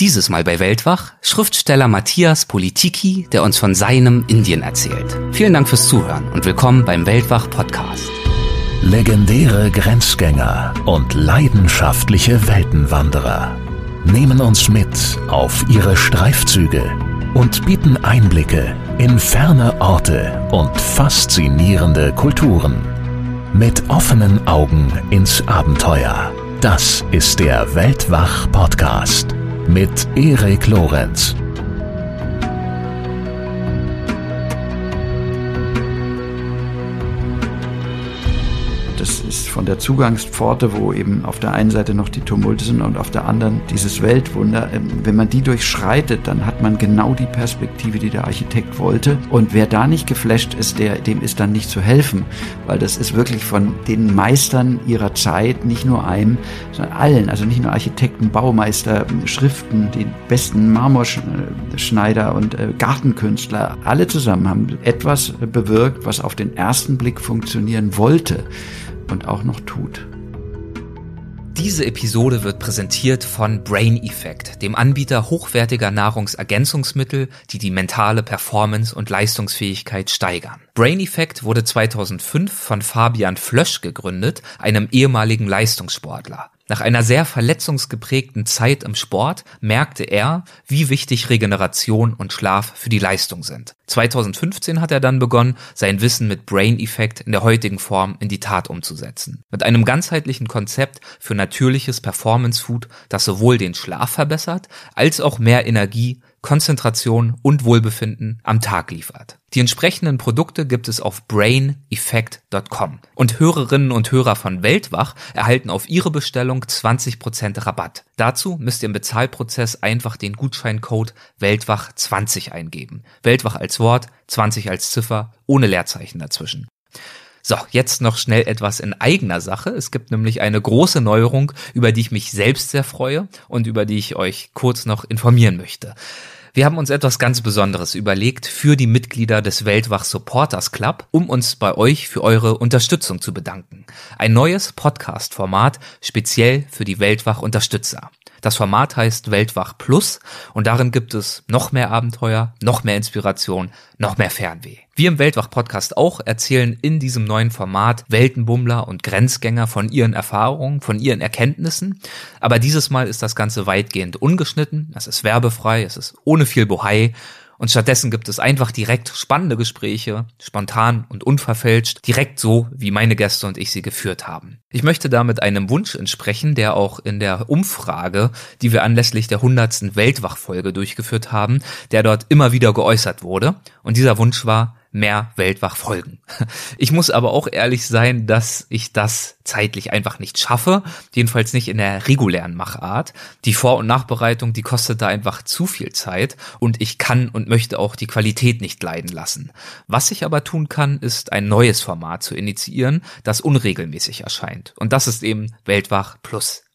Dieses Mal bei Weltwach Schriftsteller Matthias Politiki, der uns von seinem Indien erzählt. Vielen Dank fürs Zuhören und willkommen beim Weltwach Podcast. Legendäre Grenzgänger und leidenschaftliche Weltenwanderer nehmen uns mit auf ihre Streifzüge und bieten Einblicke in ferne Orte und faszinierende Kulturen. Mit offenen Augen ins Abenteuer. Das ist der Weltwach Podcast mit Erik Lorenz. Von der Zugangspforte, wo eben auf der einen Seite noch die Tumulte sind und auf der anderen dieses Weltwunder. Ähm, wenn man die durchschreitet, dann hat man genau die Perspektive, die der Architekt wollte. Und wer da nicht geflasht ist, der, dem ist dann nicht zu helfen, weil das ist wirklich von den Meistern ihrer Zeit, nicht nur einem, sondern allen, also nicht nur Architekten, Baumeister, Schriften, die besten Marmorschneider und äh, Gartenkünstler, alle zusammen haben etwas bewirkt, was auf den ersten Blick funktionieren wollte und auch noch tut. Diese Episode wird präsentiert von Brain Effect, dem Anbieter hochwertiger Nahrungsergänzungsmittel, die die mentale Performance und Leistungsfähigkeit steigern. Brain Effect wurde 2005 von Fabian Flösch gegründet, einem ehemaligen Leistungssportler. Nach einer sehr verletzungsgeprägten Zeit im Sport merkte er, wie wichtig Regeneration und Schlaf für die Leistung sind. 2015 hat er dann begonnen, sein Wissen mit Brain Effect in der heutigen Form in die Tat umzusetzen. Mit einem ganzheitlichen Konzept für natürliches Performance Food, das sowohl den Schlaf verbessert, als auch mehr Energie, Konzentration und Wohlbefinden am Tag liefert. Die entsprechenden Produkte gibt es auf braineffect.com. Und Hörerinnen und Hörer von Weltwach erhalten auf ihre Bestellung 20% Rabatt. Dazu müsst ihr im Bezahlprozess einfach den Gutscheincode Weltwach20 eingeben. Weltwach als Wort, 20 als Ziffer, ohne Leerzeichen dazwischen. So, jetzt noch schnell etwas in eigener Sache. Es gibt nämlich eine große Neuerung, über die ich mich selbst sehr freue und über die ich euch kurz noch informieren möchte. Wir haben uns etwas ganz Besonderes überlegt für die Mitglieder des Weltwach Supporters Club, um uns bei euch für eure Unterstützung zu bedanken. Ein neues Podcast-Format speziell für die Weltwach Unterstützer. Das Format heißt Weltwach Plus und darin gibt es noch mehr Abenteuer, noch mehr Inspiration, noch mehr Fernweh. Wir im Weltwach Podcast auch erzählen in diesem neuen Format Weltenbummler und Grenzgänger von ihren Erfahrungen, von ihren Erkenntnissen. Aber dieses Mal ist das Ganze weitgehend ungeschnitten. Es ist werbefrei, es ist ohne viel Bohai und stattdessen gibt es einfach direkt spannende Gespräche, spontan und unverfälscht, direkt so, wie meine Gäste und ich sie geführt haben. Ich möchte damit einem Wunsch entsprechen, der auch in der Umfrage, die wir anlässlich der 100. Weltwachfolge durchgeführt haben, der dort immer wieder geäußert wurde. Und dieser Wunsch war, mehr Weltwach folgen. Ich muss aber auch ehrlich sein, dass ich das zeitlich einfach nicht schaffe, jedenfalls nicht in der regulären Machart. Die Vor- und Nachbereitung, die kostet da einfach zu viel Zeit und ich kann und möchte auch die Qualität nicht leiden lassen. Was ich aber tun kann, ist ein neues Format zu initiieren, das unregelmäßig erscheint. Und das ist eben Weltwach Plus.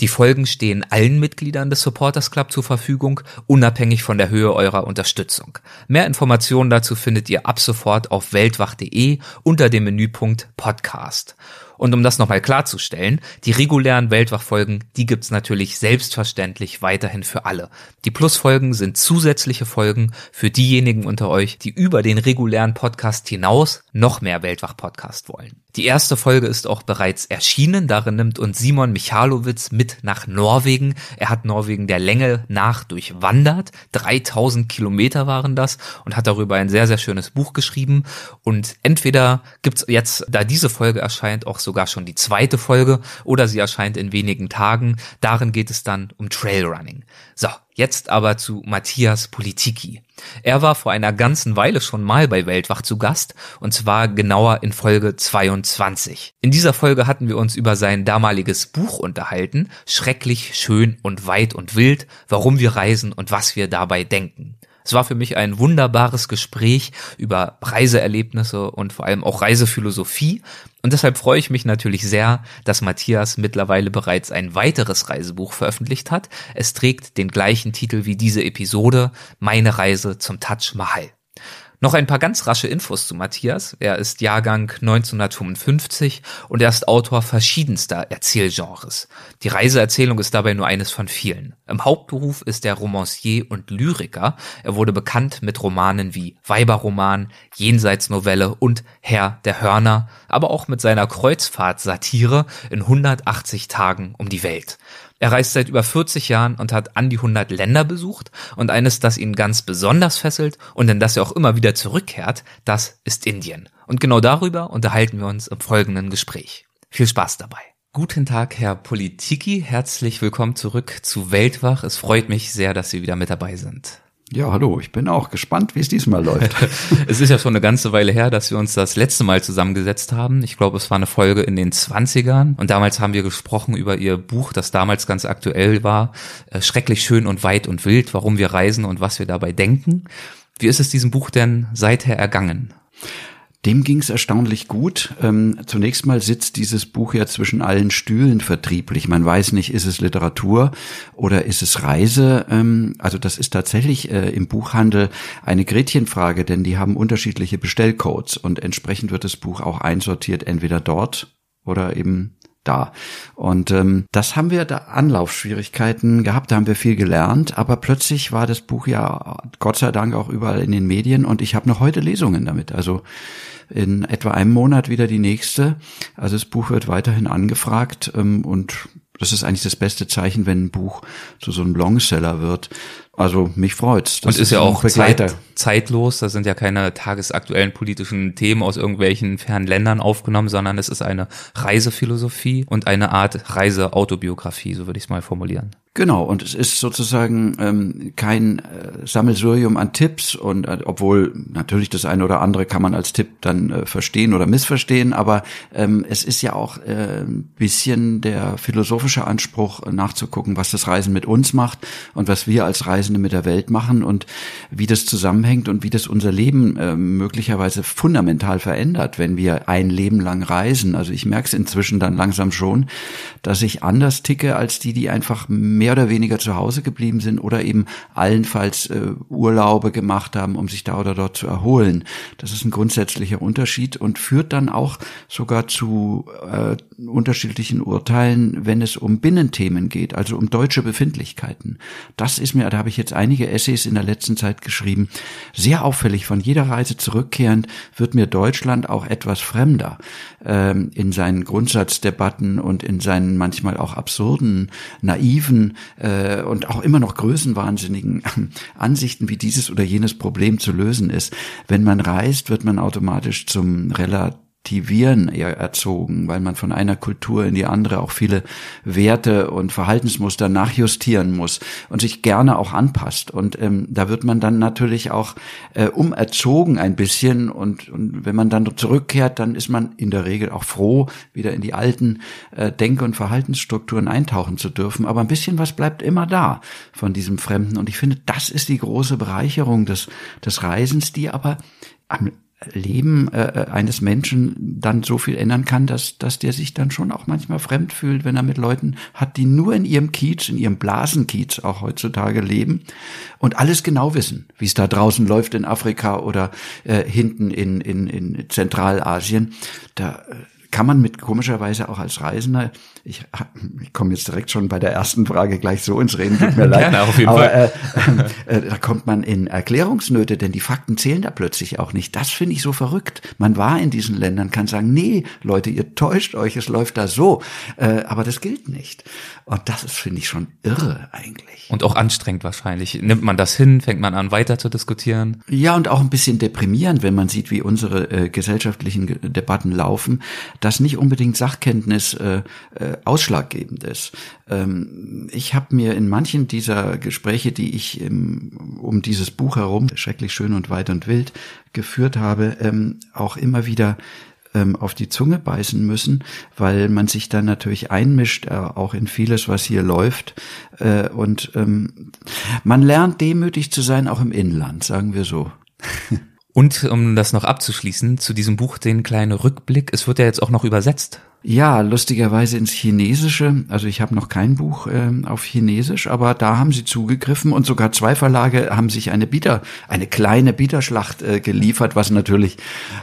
Die Folgen stehen allen Mitgliedern des Supporters Club zur Verfügung, unabhängig von der Höhe eurer Unterstützung. Mehr Informationen dazu findet ihr ab sofort auf weltwach.de unter dem Menüpunkt Podcast. Und um das nochmal klarzustellen, die regulären Weltwachfolgen, die gibt's natürlich selbstverständlich weiterhin für alle. Die Plusfolgen sind zusätzliche Folgen für diejenigen unter euch, die über den regulären Podcast hinaus noch mehr Weltwach-Podcast wollen. Die erste Folge ist auch bereits erschienen. Darin nimmt uns Simon Michalowitz mit nach Norwegen. Er hat Norwegen der Länge nach durchwandert. 3000 Kilometer waren das und hat darüber ein sehr, sehr schönes Buch geschrieben. Und entweder gibt's jetzt, da diese Folge erscheint, auch sogar schon die zweite Folge oder sie erscheint in wenigen Tagen. Darin geht es dann um Trailrunning. So, Jetzt aber zu Matthias Politiki. Er war vor einer ganzen Weile schon mal bei Weltwach zu Gast, und zwar genauer in Folge 22. In dieser Folge hatten wir uns über sein damaliges Buch unterhalten, Schrecklich, schön und weit und wild, warum wir reisen und was wir dabei denken. Es war für mich ein wunderbares Gespräch über Reiseerlebnisse und vor allem auch Reisephilosophie. Und deshalb freue ich mich natürlich sehr, dass Matthias mittlerweile bereits ein weiteres Reisebuch veröffentlicht hat. Es trägt den gleichen Titel wie diese Episode, Meine Reise zum Taj Mahal. Noch ein paar ganz rasche Infos zu Matthias. Er ist Jahrgang 1955 und er ist Autor verschiedenster Erzählgenres. Die Reiseerzählung ist dabei nur eines von vielen. Im Hauptberuf ist er Romancier und Lyriker. Er wurde bekannt mit Romanen wie Weiberroman, Jenseitsnovelle und Herr der Hörner, aber auch mit seiner Kreuzfahrt-Satire in 180 Tagen um die Welt. Er reist seit über 40 Jahren und hat an die 100 Länder besucht und eines, das ihn ganz besonders fesselt und in das er auch immer wieder zurückkehrt, das ist Indien. Und genau darüber unterhalten wir uns im folgenden Gespräch. Viel Spaß dabei. Guten Tag, Herr Politiki. Herzlich willkommen zurück zu Weltwach. Es freut mich sehr, dass Sie wieder mit dabei sind. Ja, hallo, ich bin auch gespannt, wie es diesmal läuft. es ist ja schon eine ganze Weile her, dass wir uns das letzte Mal zusammengesetzt haben. Ich glaube, es war eine Folge in den 20ern und damals haben wir gesprochen über Ihr Buch, das damals ganz aktuell war, äh, Schrecklich schön und weit und wild, warum wir reisen und was wir dabei denken. Wie ist es diesem Buch denn seither ergangen? Dem ging es erstaunlich gut. Ähm, zunächst mal sitzt dieses Buch ja zwischen allen Stühlen vertrieblich. Man weiß nicht, ist es Literatur oder ist es Reise. Ähm, also das ist tatsächlich äh, im Buchhandel eine Gretchenfrage, denn die haben unterschiedliche Bestellcodes und entsprechend wird das Buch auch einsortiert, entweder dort oder eben da. Und ähm, das haben wir da Anlaufschwierigkeiten gehabt, da haben wir viel gelernt, aber plötzlich war das Buch ja Gott sei Dank auch überall in den Medien und ich habe noch heute Lesungen damit. Also in etwa einem Monat wieder die nächste. Also das Buch wird weiterhin angefragt ähm, und das ist eigentlich das beste Zeichen, wenn ein Buch zu so einem Longseller wird. Also mich freut's. Das und ist, ist ja auch Zeit, zeitlos. Das sind ja keine tagesaktuellen politischen Themen aus irgendwelchen fernen Ländern aufgenommen, sondern es ist eine Reisephilosophie und eine Art Reiseautobiografie, so würde ich es mal formulieren. Genau, und es ist sozusagen ähm, kein äh, Sammelsurium an Tipps und äh, obwohl natürlich das eine oder andere kann man als Tipp dann äh, verstehen oder missverstehen, aber ähm, es ist ja auch äh, ein bisschen der philosophische Anspruch äh, nachzugucken, was das Reisen mit uns macht und was wir als Reisende mit der Welt machen und wie das zusammenhängt und wie das unser Leben äh, möglicherweise fundamental verändert, wenn wir ein Leben lang reisen. Also ich merke es inzwischen dann langsam schon, dass ich anders ticke als die, die einfach mehr oder weniger zu Hause geblieben sind oder eben allenfalls äh, Urlaube gemacht haben, um sich da oder dort zu erholen. Das ist ein grundsätzlicher Unterschied und führt dann auch sogar zu äh, unterschiedlichen Urteilen, wenn es um Binnenthemen geht, also um deutsche Befindlichkeiten. Das ist mir, da habe ich jetzt einige Essays in der letzten Zeit geschrieben, sehr auffällig. Von jeder Reise zurückkehrend wird mir Deutschland auch etwas fremder ähm, in seinen Grundsatzdebatten und in seinen manchmal auch absurden, naiven äh, und auch immer noch größenwahnsinnigen Ansichten, wie dieses oder jenes Problem zu lösen ist. Wenn man reist, wird man automatisch zum relativ eher erzogen, weil man von einer Kultur in die andere auch viele Werte und Verhaltensmuster nachjustieren muss und sich gerne auch anpasst. Und ähm, da wird man dann natürlich auch äh, umerzogen ein bisschen und, und wenn man dann zurückkehrt, dann ist man in der Regel auch froh, wieder in die alten äh, Denk- und Verhaltensstrukturen eintauchen zu dürfen. Aber ein bisschen was bleibt immer da von diesem Fremden. Und ich finde, das ist die große Bereicherung des, des Reisens, die aber am Leben äh, äh, eines Menschen dann so viel ändern kann, dass, dass der sich dann schon auch manchmal fremd fühlt, wenn er mit Leuten hat, die nur in ihrem Kiez, in ihrem Blasenkiez auch heutzutage leben und alles genau wissen, wie es da draußen läuft in Afrika oder äh, hinten in, in, in Zentralasien. Da äh, kann man mit komischerweise auch als Reisender, ich, ich komme jetzt direkt schon bei der ersten Frage gleich so ins Reden, tut mir leid. Gerne, auf jeden aber, Fall. Äh, äh, da kommt man in Erklärungsnöte, denn die Fakten zählen da plötzlich auch nicht. Das finde ich so verrückt. Man war in diesen Ländern, kann sagen, nee, Leute, ihr täuscht euch, es läuft da so. Äh, aber das gilt nicht. Und das ist, finde ich, schon irre eigentlich. Und auch anstrengend wahrscheinlich. Nimmt man das hin, fängt man an, weiter zu diskutieren? Ja, und auch ein bisschen deprimierend, wenn man sieht, wie unsere äh, gesellschaftlichen Debatten laufen dass nicht unbedingt Sachkenntnis äh, äh, ausschlaggebend ist. Ähm, ich habe mir in manchen dieser Gespräche, die ich im, um dieses Buch herum, schrecklich schön und weit und wild, geführt habe, ähm, auch immer wieder ähm, auf die Zunge beißen müssen, weil man sich dann natürlich einmischt, äh, auch in vieles, was hier läuft. Äh, und ähm, man lernt demütig zu sein, auch im Inland, sagen wir so. Und um das noch abzuschließen, zu diesem Buch den kleinen Rückblick. Es wird ja jetzt auch noch übersetzt. Ja, lustigerweise ins Chinesische. Also ich habe noch kein Buch äh, auf Chinesisch, aber da haben sie zugegriffen und sogar zwei Verlage haben sich eine Bieter, eine kleine Bieterschlacht äh, geliefert, was natürlich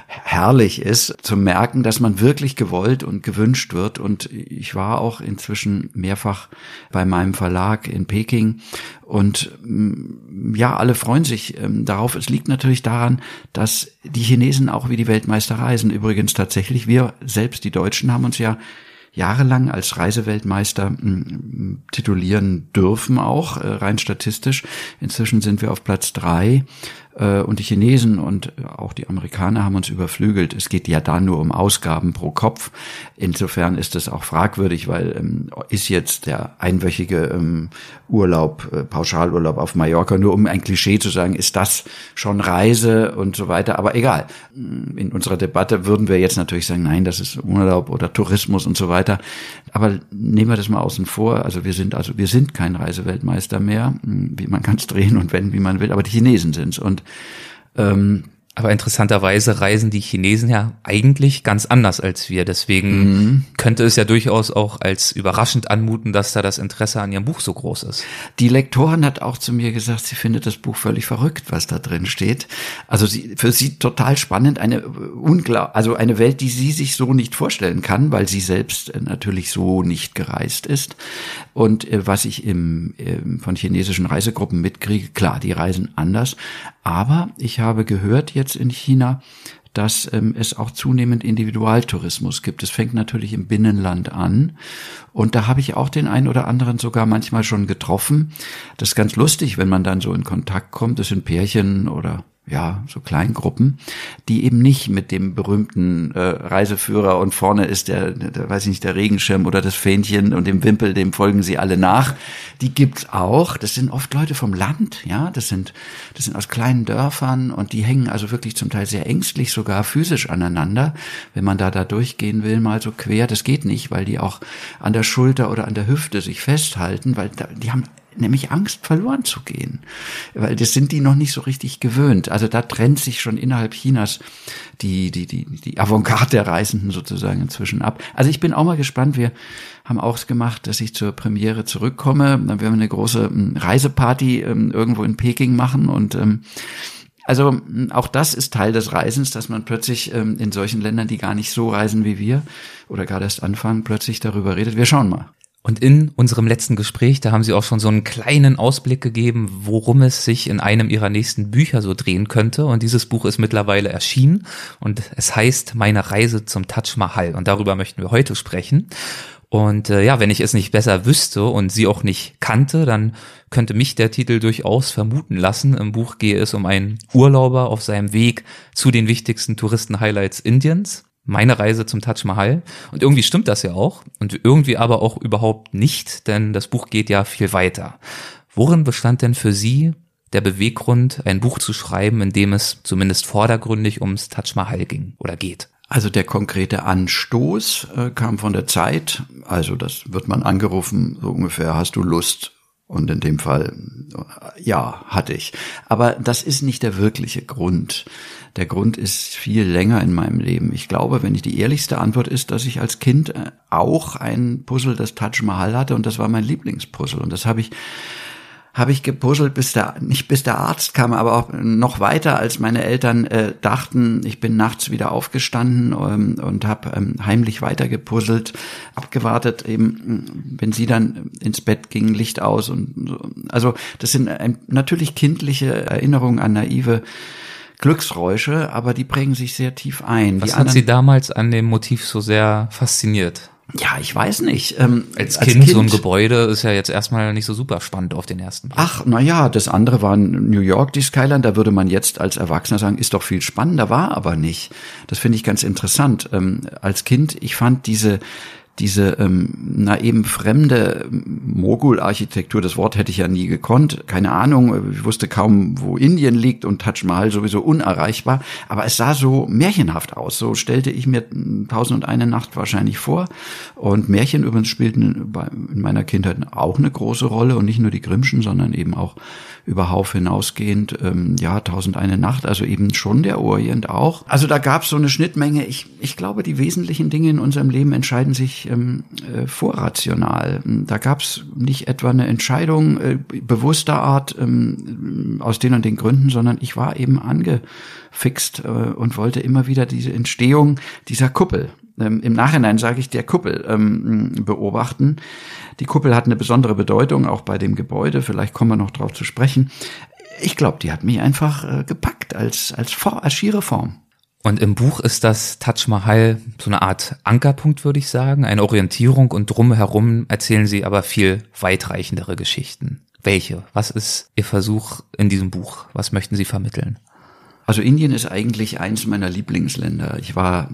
herrlich ist, zu merken, dass man wirklich gewollt und gewünscht wird. Und ich war auch inzwischen mehrfach bei meinem Verlag in Peking und mm, ja, alle freuen sich ähm, darauf. Es liegt natürlich daran, dass die Chinesen auch wie die Weltmeister reisen. Übrigens tatsächlich, wir selbst, die Deutschen, haben uns ja jahrelang als Reiseweltmeister mm, titulieren dürfen, auch äh, rein statistisch. Inzwischen sind wir auf Platz drei und die Chinesen und auch die Amerikaner haben uns überflügelt. Es geht ja da nur um Ausgaben pro Kopf. Insofern ist es auch fragwürdig, weil ähm, ist jetzt der einwöchige ähm, Urlaub, äh, Pauschalurlaub auf Mallorca, nur um ein Klischee zu sagen, ist das schon Reise und so weiter. Aber egal. In unserer Debatte würden wir jetzt natürlich sagen, nein, das ist Urlaub oder Tourismus und so weiter. Aber nehmen wir das mal außen vor. Also wir sind also wir sind kein Reiseweltmeister mehr. Wie man kann es drehen und wenden, wie man will. Aber die Chinesen sind's und ähm, aber interessanterweise reisen die Chinesen ja eigentlich ganz anders als wir. Deswegen mhm. könnte es ja durchaus auch als überraschend anmuten, dass da das Interesse an ihrem Buch so groß ist. Die Lektorin hat auch zu mir gesagt, sie findet das Buch völlig verrückt, was da drin steht. Also sie, für sie total spannend, eine unglaub, also eine Welt, die sie sich so nicht vorstellen kann, weil sie selbst natürlich so nicht gereist ist. Und äh, was ich im, äh, von chinesischen Reisegruppen mitkriege, klar, die reisen anders. Aber ich habe gehört jetzt, in China, dass ähm, es auch zunehmend Individualtourismus gibt. Es fängt natürlich im Binnenland an. Und da habe ich auch den einen oder anderen sogar manchmal schon getroffen. Das ist ganz lustig, wenn man dann so in Kontakt kommt. Das sind Pärchen oder ja, so Kleingruppen, die eben nicht mit dem berühmten äh, Reiseführer und vorne ist der, der, weiß ich nicht, der Regenschirm oder das Fähnchen und dem Wimpel, dem folgen sie alle nach. Die gibt's auch. Das sind oft Leute vom Land, ja, das sind, das sind aus kleinen Dörfern und die hängen also wirklich zum Teil sehr ängstlich, sogar physisch aneinander. Wenn man da da durchgehen will, mal so quer, das geht nicht, weil die auch an der Schulter oder an der Hüfte sich festhalten, weil da, die haben nämlich Angst verloren zu gehen, weil das sind die noch nicht so richtig gewöhnt. Also da trennt sich schon innerhalb Chinas die die die die Avantgarde der Reisenden sozusagen inzwischen ab. Also ich bin auch mal gespannt. Wir haben auch gemacht, dass ich zur Premiere zurückkomme. Dann werden wir eine große Reiseparty ähm, irgendwo in Peking machen und ähm, also auch das ist Teil des Reisens, dass man plötzlich ähm, in solchen Ländern, die gar nicht so reisen wie wir oder gerade erst anfangen, plötzlich darüber redet. Wir schauen mal. Und in unserem letzten Gespräch, da haben Sie auch schon so einen kleinen Ausblick gegeben, worum es sich in einem Ihrer nächsten Bücher so drehen könnte. Und dieses Buch ist mittlerweile erschienen und es heißt Meine Reise zum Taj Mahal. Und darüber möchten wir heute sprechen. Und äh, ja, wenn ich es nicht besser wüsste und sie auch nicht kannte, dann könnte mich der Titel durchaus vermuten lassen. Im Buch gehe es um einen Urlauber auf seinem Weg zu den wichtigsten Touristen-Highlights Indiens meine Reise zum Taj Mahal. Und irgendwie stimmt das ja auch. Und irgendwie aber auch überhaupt nicht, denn das Buch geht ja viel weiter. Worin bestand denn für Sie der Beweggrund, ein Buch zu schreiben, in dem es zumindest vordergründig ums Taj Mahal ging oder geht? Also der konkrete Anstoß äh, kam von der Zeit. Also das wird man angerufen, so ungefähr, hast du Lust? Und in dem Fall, ja, hatte ich. Aber das ist nicht der wirkliche Grund. Der Grund ist viel länger in meinem Leben. Ich glaube, wenn ich die ehrlichste Antwort ist, dass ich als Kind äh, auch ein Puzzle des Taj Mahal hatte und das war mein Lieblingspuzzle und das habe ich habe ich gepuzzelt, bis der nicht bis der Arzt kam, aber auch noch weiter, als meine Eltern äh, dachten. Ich bin nachts wieder aufgestanden ähm, und habe ähm, heimlich weiter gepuzzelt, abgewartet, eben wenn sie dann ins Bett gingen, Licht aus und so. also das sind ähm, natürlich kindliche Erinnerungen an naive Glücksräusche, aber die prägen sich sehr tief ein. Was die hat Sie damals an dem Motiv so sehr fasziniert? Ja, ich weiß nicht. Ähm, als, kind, als kind so ein Gebäude ist ja jetzt erstmal nicht so super spannend auf den ersten Blick. Ach, na ja, das andere war New York, die Skyline. Da würde man jetzt als Erwachsener sagen, ist doch viel spannender, war aber nicht. Das finde ich ganz interessant. Ähm, als Kind, ich fand diese diese ähm, na eben fremde Mogul-Architektur, das Wort hätte ich ja nie gekonnt, keine Ahnung, ich wusste kaum, wo Indien liegt und Taj Mahal sowieso unerreichbar, aber es sah so märchenhaft aus, so stellte ich mir Tausend und eine Nacht wahrscheinlich vor. Und Märchen übrigens spielten in meiner Kindheit auch eine große Rolle und nicht nur die Grimmschen, sondern eben auch über Hauf hinausgehend, ähm, ja, Tausend eine Nacht, also eben schon der Orient auch. Also da gab es so eine Schnittmenge. Ich, ich glaube, die wesentlichen Dinge in unserem Leben entscheiden sich ähm, äh, vorrational. Da gab es nicht etwa eine Entscheidung äh, bewusster Art ähm, aus den und den Gründen, sondern ich war eben angefixt äh, und wollte immer wieder diese Entstehung dieser Kuppel ähm, im Nachhinein sage ich der Kuppel ähm, beobachten. Die Kuppel hat eine besondere Bedeutung, auch bei dem Gebäude. Vielleicht kommen wir noch drauf zu sprechen. Ich glaube, die hat mich einfach äh, gepackt als, als, als schiere Form. Und im Buch ist das Taj Mahal so eine Art Ankerpunkt, würde ich sagen, eine Orientierung und drumherum erzählen sie aber viel weitreichendere Geschichten. Welche? Was ist Ihr Versuch in diesem Buch? Was möchten Sie vermitteln? Also Indien ist eigentlich eins meiner Lieblingsländer. Ich war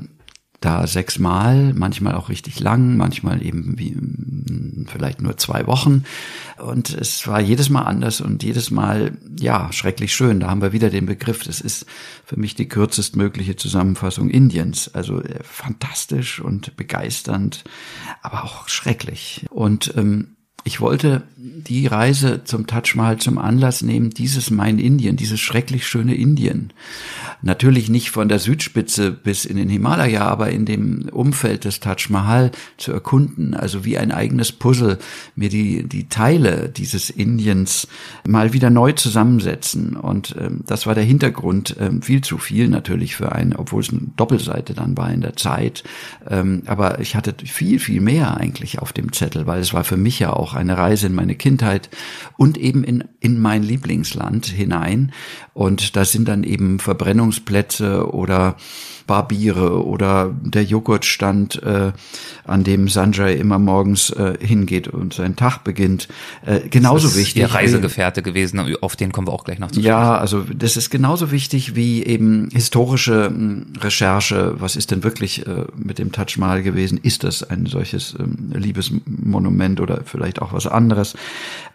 da sechsmal, manchmal auch richtig lang, manchmal eben wie hm, vielleicht nur zwei Wochen. Und es war jedes Mal anders und jedes Mal, ja, schrecklich schön. Da haben wir wieder den Begriff. Das ist für mich die kürzestmögliche Zusammenfassung Indiens. Also äh, fantastisch und begeisternd, aber auch schrecklich. Und ähm, ich wollte die Reise zum Taj Mahal zum Anlass nehmen, dieses mein Indien, dieses schrecklich schöne Indien. Natürlich nicht von der Südspitze bis in den Himalaya, aber in dem Umfeld des Taj Mahal zu erkunden, also wie ein eigenes Puzzle, mir die, die Teile dieses Indiens mal wieder neu zusammensetzen. Und ähm, das war der Hintergrund, ähm, viel zu viel natürlich für einen, obwohl es eine Doppelseite dann war in der Zeit. Ähm, aber ich hatte viel, viel mehr eigentlich auf dem Zettel, weil es war für mich ja auch auch eine Reise in meine Kindheit und eben in, in mein Lieblingsland hinein. Und da sind dann eben Verbrennungsplätze oder Barbiere oder der Joghurtstand, äh, an dem Sanjay immer morgens äh, hingeht und seinen Tag beginnt. Äh, genauso das ist wichtig. Der Reisegefährte gewesen, auf den kommen wir auch gleich noch zu sprechen. Ja, also das ist genauso wichtig wie eben historische hm, Recherche. Was ist denn wirklich äh, mit dem Taj Mahal gewesen? Ist das ein solches ähm, Liebesmonument oder vielleicht auch was anderes?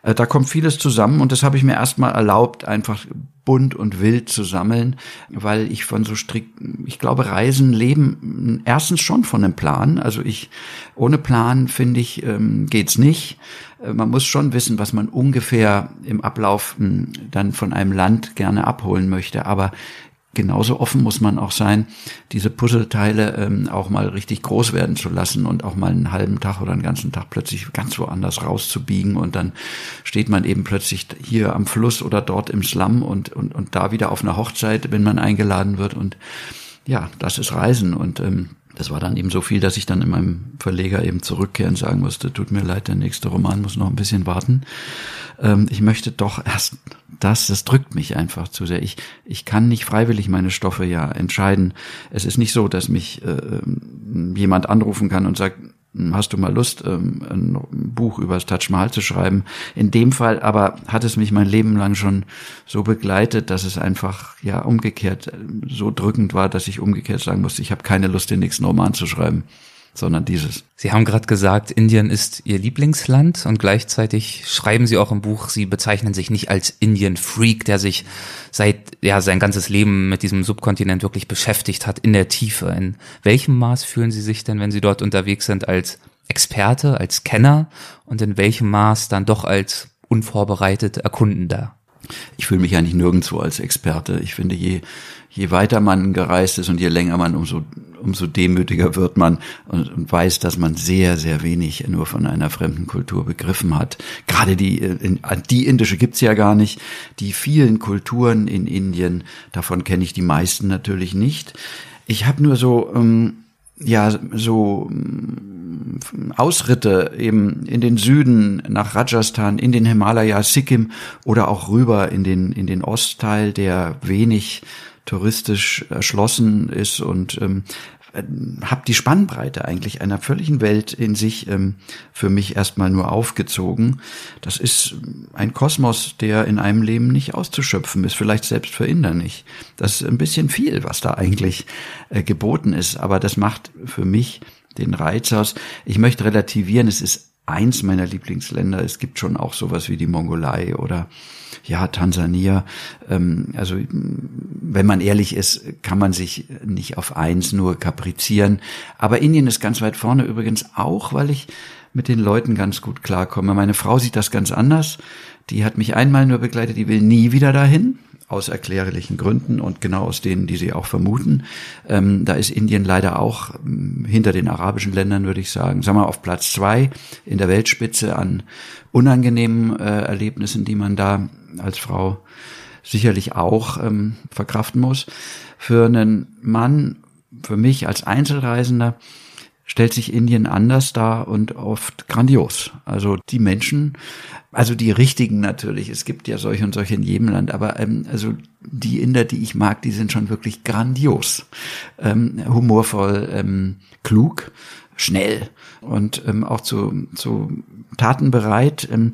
Äh, da kommt vieles zusammen und das habe ich mir erstmal erlaubt, einfach bunt und wild zu sammeln, weil ich von so strikt, ich glaube, Reisen leben erstens schon von einem Plan. Also ich, ohne Plan, finde ich, ähm, geht's nicht. Äh, man muss schon wissen, was man ungefähr im Ablauf hm, dann von einem Land gerne abholen möchte. Aber genauso offen muss man auch sein, diese Puzzleteile ähm, auch mal richtig groß werden zu lassen und auch mal einen halben Tag oder einen ganzen Tag plötzlich ganz woanders rauszubiegen und dann steht man eben plötzlich hier am Fluss oder dort im Slum und, und, und da wieder auf einer Hochzeit, wenn man eingeladen wird und ja, das ist Reisen und ähm, das war dann eben so viel, dass ich dann in meinem Verleger eben zurückkehren sagen musste, tut mir leid, der nächste Roman muss noch ein bisschen warten. Ähm, ich möchte doch erst das, das drückt mich einfach zu sehr. Ich, ich kann nicht freiwillig meine Stoffe ja entscheiden. Es ist nicht so, dass mich äh, jemand anrufen kann und sagt, hast du mal Lust, ähm, ein Buch über das Taj Mahal zu schreiben? In dem Fall aber hat es mich mein Leben lang schon so begleitet, dass es einfach ja umgekehrt äh, so drückend war, dass ich umgekehrt sagen musste, ich habe keine Lust, den nächsten Roman zu schreiben sondern dieses. Sie haben gerade gesagt, Indien ist Ihr Lieblingsland und gleichzeitig schreiben Sie auch im Buch, Sie bezeichnen sich nicht als Indien-Freak, der sich seit ja sein ganzes Leben mit diesem Subkontinent wirklich beschäftigt hat in der Tiefe. In welchem Maß fühlen Sie sich denn, wenn Sie dort unterwegs sind, als Experte, als Kenner und in welchem Maß dann doch als unvorbereitet Erkundender? Ich fühle mich eigentlich nirgendwo als Experte. Ich finde, je, je weiter man gereist ist und je länger man, umso, umso demütiger wird man und, und weiß, dass man sehr, sehr wenig nur von einer fremden Kultur begriffen hat. Gerade die, äh, die indische gibt's ja gar nicht. Die vielen Kulturen in Indien, davon kenne ich die meisten natürlich nicht. Ich habe nur so, ähm, ja, so Ausritte eben in den Süden nach Rajasthan, in den Himalaya, Sikkim oder auch rüber in den, in den Ostteil, der wenig touristisch erschlossen ist und ähm, habe die Spannbreite eigentlich einer völligen Welt in sich ähm, für mich erstmal nur aufgezogen. Das ist ein Kosmos, der in einem Leben nicht auszuschöpfen ist, vielleicht selbst für Inder nicht. Das ist ein bisschen viel, was da eigentlich äh, geboten ist, aber das macht für mich den Reiz aus. Ich möchte relativieren, es ist eins meiner Lieblingsländer. Es gibt schon auch sowas wie die Mongolei oder ja, Tansania. Ähm, also wenn man ehrlich ist, kann man sich nicht auf eins nur kaprizieren. Aber Indien ist ganz weit vorne übrigens auch, weil ich mit den Leuten ganz gut klarkomme. Meine Frau sieht das ganz anders. Die hat mich einmal nur begleitet, die will nie wieder dahin aus erklärlichen Gründen und genau aus denen, die Sie auch vermuten. Ähm, da ist Indien leider auch ähm, hinter den arabischen Ländern, würde ich sagen, sagen wir auf Platz zwei in der Weltspitze an unangenehmen äh, Erlebnissen, die man da als Frau sicherlich auch ähm, verkraften muss. Für einen Mann, für mich als Einzelreisender, stellt sich Indien anders dar und oft grandios. Also die Menschen, also die richtigen natürlich, es gibt ja solche und solche in jedem Land, aber ähm, also die Inder, die ich mag, die sind schon wirklich grandios. Ähm, humorvoll, ähm, klug, schnell und ähm, auch zu, zu Taten bereit. Ähm,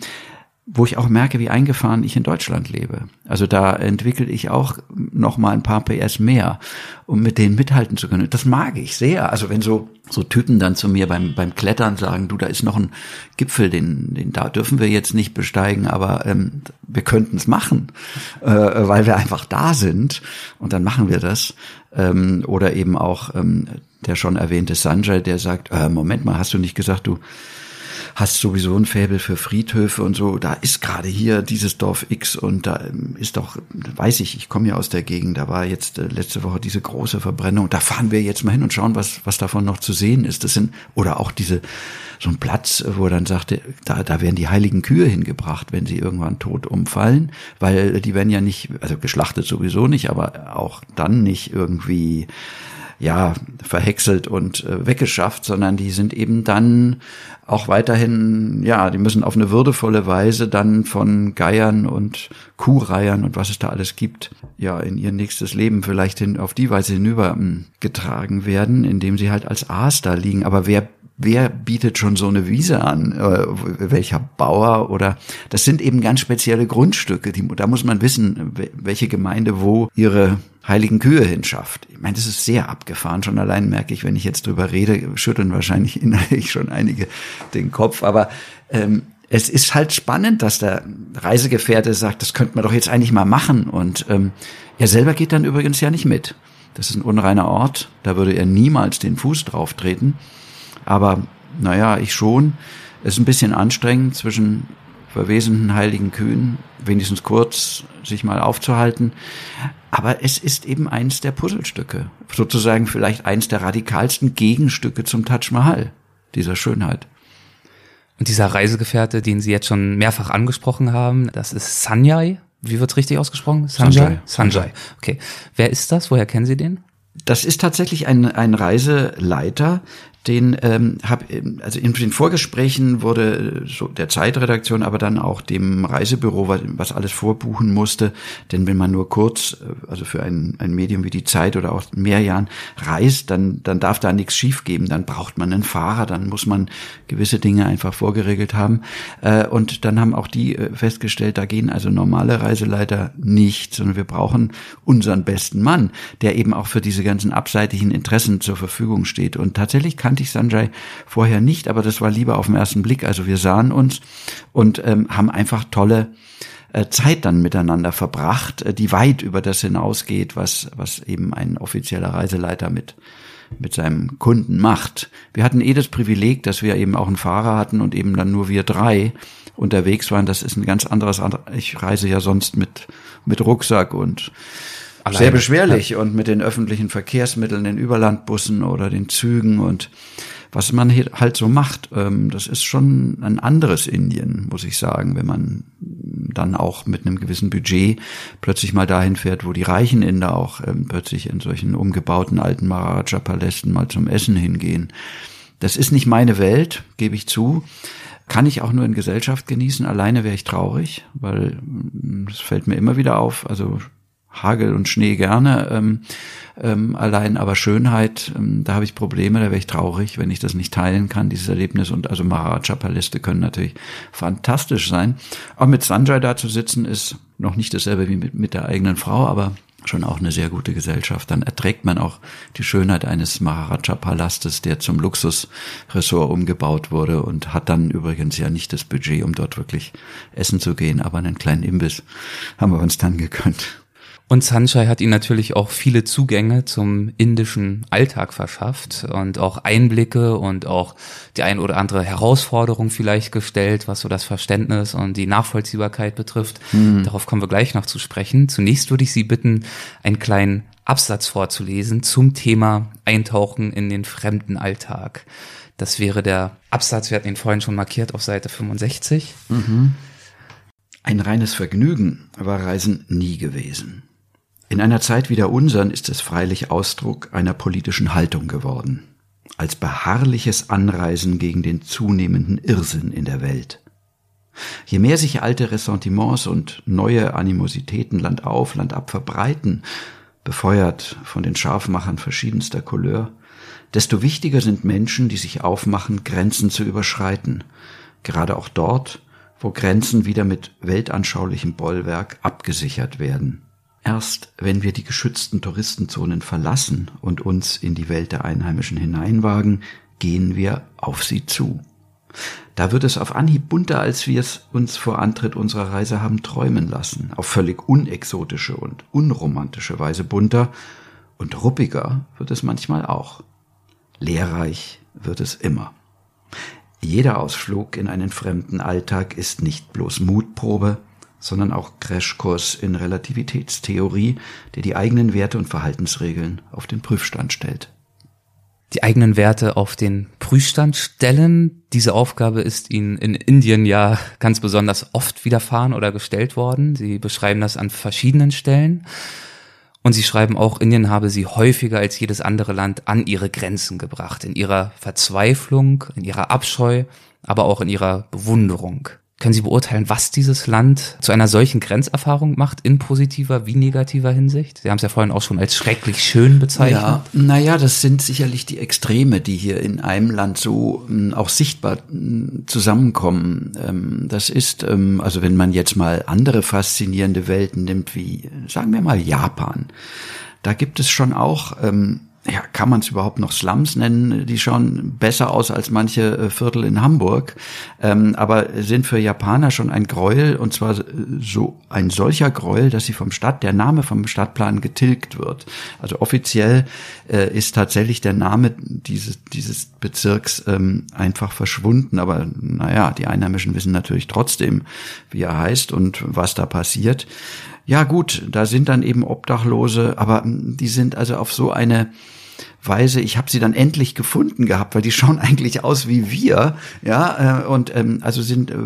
wo ich auch merke, wie eingefahren ich in Deutschland lebe. Also da entwickle ich auch noch mal ein paar PS mehr, um mit denen mithalten zu können. Das mag ich sehr. Also wenn so so Typen dann zu mir beim beim Klettern sagen, du, da ist noch ein Gipfel, den den da dürfen wir jetzt nicht besteigen, aber ähm, wir könnten es machen, äh, weil wir einfach da sind und dann machen wir das. Ähm, oder eben auch ähm, der schon erwähnte Sanjay, der sagt, äh, Moment mal, hast du nicht gesagt, du hast sowieso ein Faible für Friedhöfe und so. Da ist gerade hier dieses Dorf X und da ähm, ist doch, weiß ich, ich komme ja aus der Gegend, da war jetzt äh, letzte Woche diese große Verbrennung. Da fahren wir jetzt mal hin und schauen, was, was davon noch zu sehen ist. Das sind, oder auch diese, so ein Platz, wo er dann sagte, da, da werden die heiligen Kühe hingebracht, wenn sie irgendwann tot umfallen, weil die werden ja nicht, also geschlachtet sowieso nicht, aber auch dann nicht irgendwie ja, verhäckselt und äh, weggeschafft, sondern die sind eben dann auch weiterhin, ja, die müssen auf eine würdevolle Weise dann von Geiern und Kuhreihern und was es da alles gibt, ja, in ihr nächstes Leben vielleicht hin, auf die Weise hinüber hm, getragen werden, indem sie halt als Aas da liegen. Aber wer wer bietet schon so eine Wiese an? Äh, welcher Bauer oder das sind eben ganz spezielle Grundstücke. Die, da muss man wissen, welche Gemeinde wo ihre heiligen Kühe hinschafft. Ich meine, das ist sehr abgefahren. Schon allein merke ich, wenn ich jetzt drüber rede, schütteln wahrscheinlich innerlich schon einige den Kopf. Aber ähm, es ist halt spannend, dass der Reisegefährte sagt, das könnte man doch jetzt eigentlich mal machen. Und ähm, er selber geht dann übrigens ja nicht mit. Das ist ein unreiner Ort. Da würde er niemals den Fuß drauf treten. Aber naja, ich schon. Es ist ein bisschen anstrengend zwischen verwesenden heiligen Kühen, wenigstens kurz sich mal aufzuhalten. Aber es ist eben eins der Puzzlestücke, sozusagen vielleicht eins der radikalsten Gegenstücke zum Taj Mahal, dieser Schönheit. Und dieser Reisegefährte, den Sie jetzt schon mehrfach angesprochen haben, das ist Sanjay. Wie wird's richtig ausgesprochen? Sanjay. Sanjay. Okay. Wer ist das? Woher kennen Sie den? Das ist tatsächlich ein, ein Reiseleiter, den ähm, hab, also in den Vorgesprächen wurde so der Zeitredaktion, aber dann auch dem Reisebüro, was, was alles vorbuchen musste, denn wenn man nur kurz, äh, also für ein, ein Medium wie die Zeit oder auch mehr Jahren reist, dann, dann darf da nichts schiefgeben, dann braucht man einen Fahrer, dann muss man gewisse Dinge einfach vorgeregelt haben. Äh, und dann haben auch die äh, festgestellt, da gehen also normale Reiseleiter nicht, sondern wir brauchen unseren besten Mann, der eben auch für diese ganzen abseitigen Interessen zur Verfügung steht. Und tatsächlich kann kannte ich Sanjay vorher nicht, aber das war lieber auf den ersten Blick. Also wir sahen uns und ähm, haben einfach tolle äh, Zeit dann miteinander verbracht, äh, die weit über das hinausgeht, was, was eben ein offizieller Reiseleiter mit mit seinem Kunden macht. Wir hatten eh das Privileg, dass wir eben auch einen Fahrer hatten und eben dann nur wir drei unterwegs waren. Das ist ein ganz anderes. Ich reise ja sonst mit mit Rucksack und Alleine. sehr beschwerlich ja. und mit den öffentlichen Verkehrsmitteln, den Überlandbussen oder den Zügen und was man hier halt so macht, ähm, das ist schon ein anderes Indien, muss ich sagen, wenn man dann auch mit einem gewissen Budget plötzlich mal dahin fährt, wo die reichen Inder auch ähm, plötzlich in solchen umgebauten alten Maharaja-Palästen mal zum Essen hingehen. Das ist nicht meine Welt, gebe ich zu. Kann ich auch nur in Gesellschaft genießen. Alleine wäre ich traurig, weil es fällt mir immer wieder auf. Also Hagel und Schnee gerne, ähm, ähm, allein aber Schönheit, ähm, da habe ich Probleme, da wäre ich traurig, wenn ich das nicht teilen kann, dieses Erlebnis. Und also Maharaja-Paläste können natürlich fantastisch sein. Auch mit Sanjay da zu sitzen, ist noch nicht dasselbe wie mit, mit der eigenen Frau, aber schon auch eine sehr gute Gesellschaft. Dann erträgt man auch die Schönheit eines Maharaja-Palastes, der zum Luxusressort umgebaut wurde und hat dann übrigens ja nicht das Budget, um dort wirklich essen zu gehen, aber einen kleinen Imbiss haben wir uns dann gegönnt. Und Sanjay hat ihnen natürlich auch viele Zugänge zum indischen Alltag verschafft und auch Einblicke und auch die ein oder andere Herausforderung vielleicht gestellt, was so das Verständnis und die Nachvollziehbarkeit betrifft. Mhm. Darauf kommen wir gleich noch zu sprechen. Zunächst würde ich Sie bitten, einen kleinen Absatz vorzulesen zum Thema Eintauchen in den fremden Alltag. Das wäre der Absatz, wir hatten ihn vorhin schon markiert auf Seite 65. Mhm. Ein reines Vergnügen war Reisen nie gewesen. In einer Zeit wie der unseren ist es freilich Ausdruck einer politischen Haltung geworden, als beharrliches Anreisen gegen den zunehmenden Irrsinn in der Welt. Je mehr sich alte Ressentiments und neue Animositäten Land auf, Land ab verbreiten, befeuert von den Scharfmachern verschiedenster Couleur, desto wichtiger sind Menschen, die sich aufmachen, Grenzen zu überschreiten, gerade auch dort, wo Grenzen wieder mit weltanschaulichem Bollwerk abgesichert werden. Erst wenn wir die geschützten Touristenzonen verlassen und uns in die Welt der Einheimischen hineinwagen, gehen wir auf sie zu. Da wird es auf Anhieb bunter, als wir es uns vor Antritt unserer Reise haben träumen lassen, auf völlig unexotische und unromantische Weise bunter, und ruppiger wird es manchmal auch. Lehrreich wird es immer. Jeder Ausflug in einen fremden Alltag ist nicht bloß Mutprobe, sondern auch Crashkurs in Relativitätstheorie, der die eigenen Werte und Verhaltensregeln auf den Prüfstand stellt. Die eigenen Werte auf den Prüfstand stellen. Diese Aufgabe ist Ihnen in Indien ja ganz besonders oft widerfahren oder gestellt worden. Sie beschreiben das an verschiedenen Stellen. Und Sie schreiben auch, Indien habe Sie häufiger als jedes andere Land an ihre Grenzen gebracht, in ihrer Verzweiflung, in ihrer Abscheu, aber auch in ihrer Bewunderung. Können Sie beurteilen, was dieses Land zu einer solchen Grenzerfahrung macht, in positiver wie negativer Hinsicht? Sie haben es ja vorhin auch schon als schrecklich schön bezeichnet. Ja, naja, das sind sicherlich die Extreme, die hier in einem Land so hm, auch sichtbar hm, zusammenkommen. Ähm, das ist, ähm, also wenn man jetzt mal andere faszinierende Welten nimmt, wie, sagen wir mal, Japan, da gibt es schon auch ähm, ja, kann man es überhaupt noch Slums nennen? Die schauen besser aus als manche äh, Viertel in Hamburg, ähm, aber sind für Japaner schon ein Gräuel und zwar so ein solcher Gräuel, dass sie vom Stadt, der Name vom Stadtplan getilgt wird. Also offiziell äh, ist tatsächlich der Name dieses, dieses Bezirks ähm, einfach verschwunden, aber naja, die Einheimischen wissen natürlich trotzdem, wie er heißt und was da passiert. Ja gut, da sind dann eben Obdachlose, aber die sind also auf so eine Weise, ich habe sie dann endlich gefunden gehabt, weil die schauen eigentlich aus wie wir, ja, äh, und ähm, also sind äh,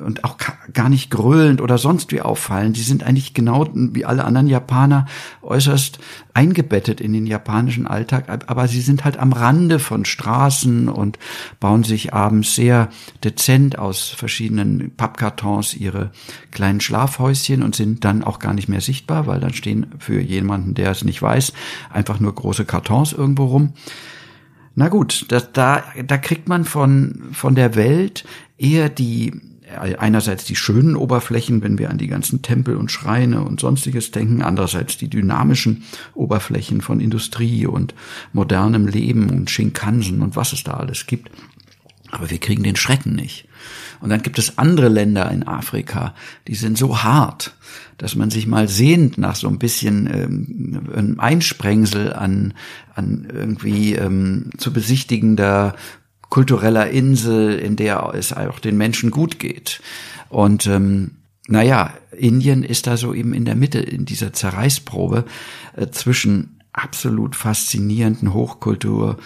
und auch gar nicht gröhlend oder sonst wie auffallen. Die sind eigentlich genau wie alle anderen Japaner äußerst eingebettet in den japanischen Alltag, aber sie sind halt am Rande von Straßen und bauen sich abends sehr dezent aus verschiedenen Pappkartons ihre kleinen Schlafhäuschen und sind dann auch gar nicht mehr sichtbar, weil dann stehen für jemanden, der es nicht weiß, einfach nur große Kartons irgendwo rum. Na gut, das, da, da kriegt man von, von der Welt eher die, einerseits die schönen Oberflächen, wenn wir an die ganzen Tempel und Schreine und sonstiges denken, andererseits die dynamischen Oberflächen von Industrie und modernem Leben und Shinkansen und was es da alles gibt. Aber wir kriegen den Schrecken nicht. Und dann gibt es andere Länder in Afrika, die sind so hart, dass man sich mal sehnt nach so ein bisschen ähm, einem Einsprengsel an, an irgendwie ähm, zu besichtigender kultureller Insel, in der es auch den Menschen gut geht. Und ähm, naja, Indien ist da so eben in der Mitte in dieser Zerreißprobe äh, zwischen absolut faszinierenden Hochkultur,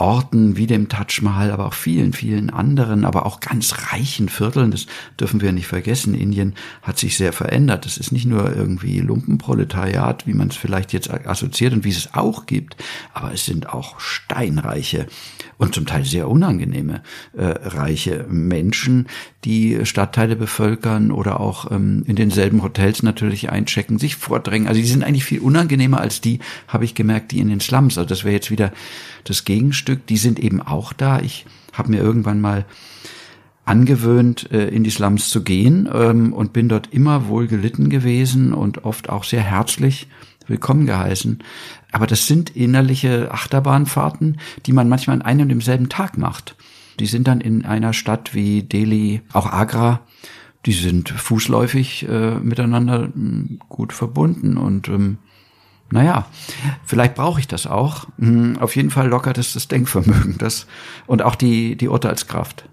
Orten wie dem Taj Mahal, aber auch vielen, vielen anderen, aber auch ganz reichen Vierteln. Das dürfen wir nicht vergessen. Indien hat sich sehr verändert. Das ist nicht nur irgendwie Lumpenproletariat, wie man es vielleicht jetzt assoziiert und wie es auch gibt, aber es sind auch steinreiche und zum Teil sehr unangenehme äh, reiche Menschen, die Stadtteile bevölkern oder auch ähm, in denselben Hotels natürlich einchecken, sich vordrängen. Also die sind eigentlich viel unangenehmer als die, habe ich gemerkt, die in den Slums. Also das wäre jetzt wieder das Gegenstück. Die sind eben auch da. Ich habe mir irgendwann mal angewöhnt, äh, in die Slums zu gehen ähm, und bin dort immer wohl gelitten gewesen und oft auch sehr herzlich willkommen geheißen. Aber das sind innerliche Achterbahnfahrten, die man manchmal an einem und demselben Tag macht. Die sind dann in einer Stadt wie Delhi, auch Agra, die sind fußläufig äh, miteinander hm, gut verbunden und ähm, naja, vielleicht brauche ich das auch. Hm, auf jeden Fall lockert es das Denkvermögen das, und auch die, die Urteilskraft.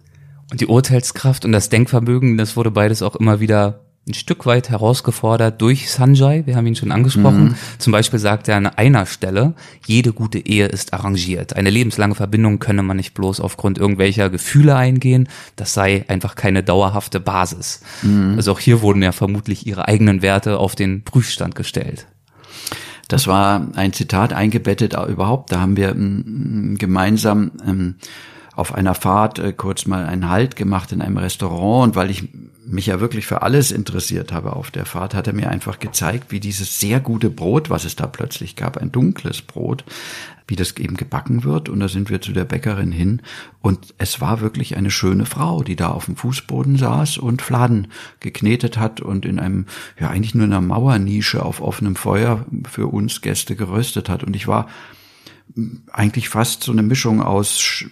Und die Urteilskraft und das Denkvermögen, das wurde beides auch immer wieder ein Stück weit herausgefordert durch Sanjay. Wir haben ihn schon angesprochen. Mhm. Zum Beispiel sagt er an einer Stelle, jede gute Ehe ist arrangiert. Eine lebenslange Verbindung könne man nicht bloß aufgrund irgendwelcher Gefühle eingehen. Das sei einfach keine dauerhafte Basis. Mhm. Also auch hier wurden ja vermutlich ihre eigenen Werte auf den Prüfstand gestellt. Das war ein Zitat eingebettet überhaupt. Da haben wir ähm, gemeinsam ähm, auf einer Fahrt äh, kurz mal einen Halt gemacht in einem Restaurant und weil ich mich ja wirklich für alles interessiert habe auf der Fahrt, hat er mir einfach gezeigt, wie dieses sehr gute Brot, was es da plötzlich gab, ein dunkles Brot, wie das eben gebacken wird. Und da sind wir zu der Bäckerin hin. Und es war wirklich eine schöne Frau, die da auf dem Fußboden saß und Fladen geknetet hat und in einem, ja, eigentlich nur in einer Mauernische auf offenem Feuer für uns Gäste geröstet hat. Und ich war eigentlich fast so eine Mischung aus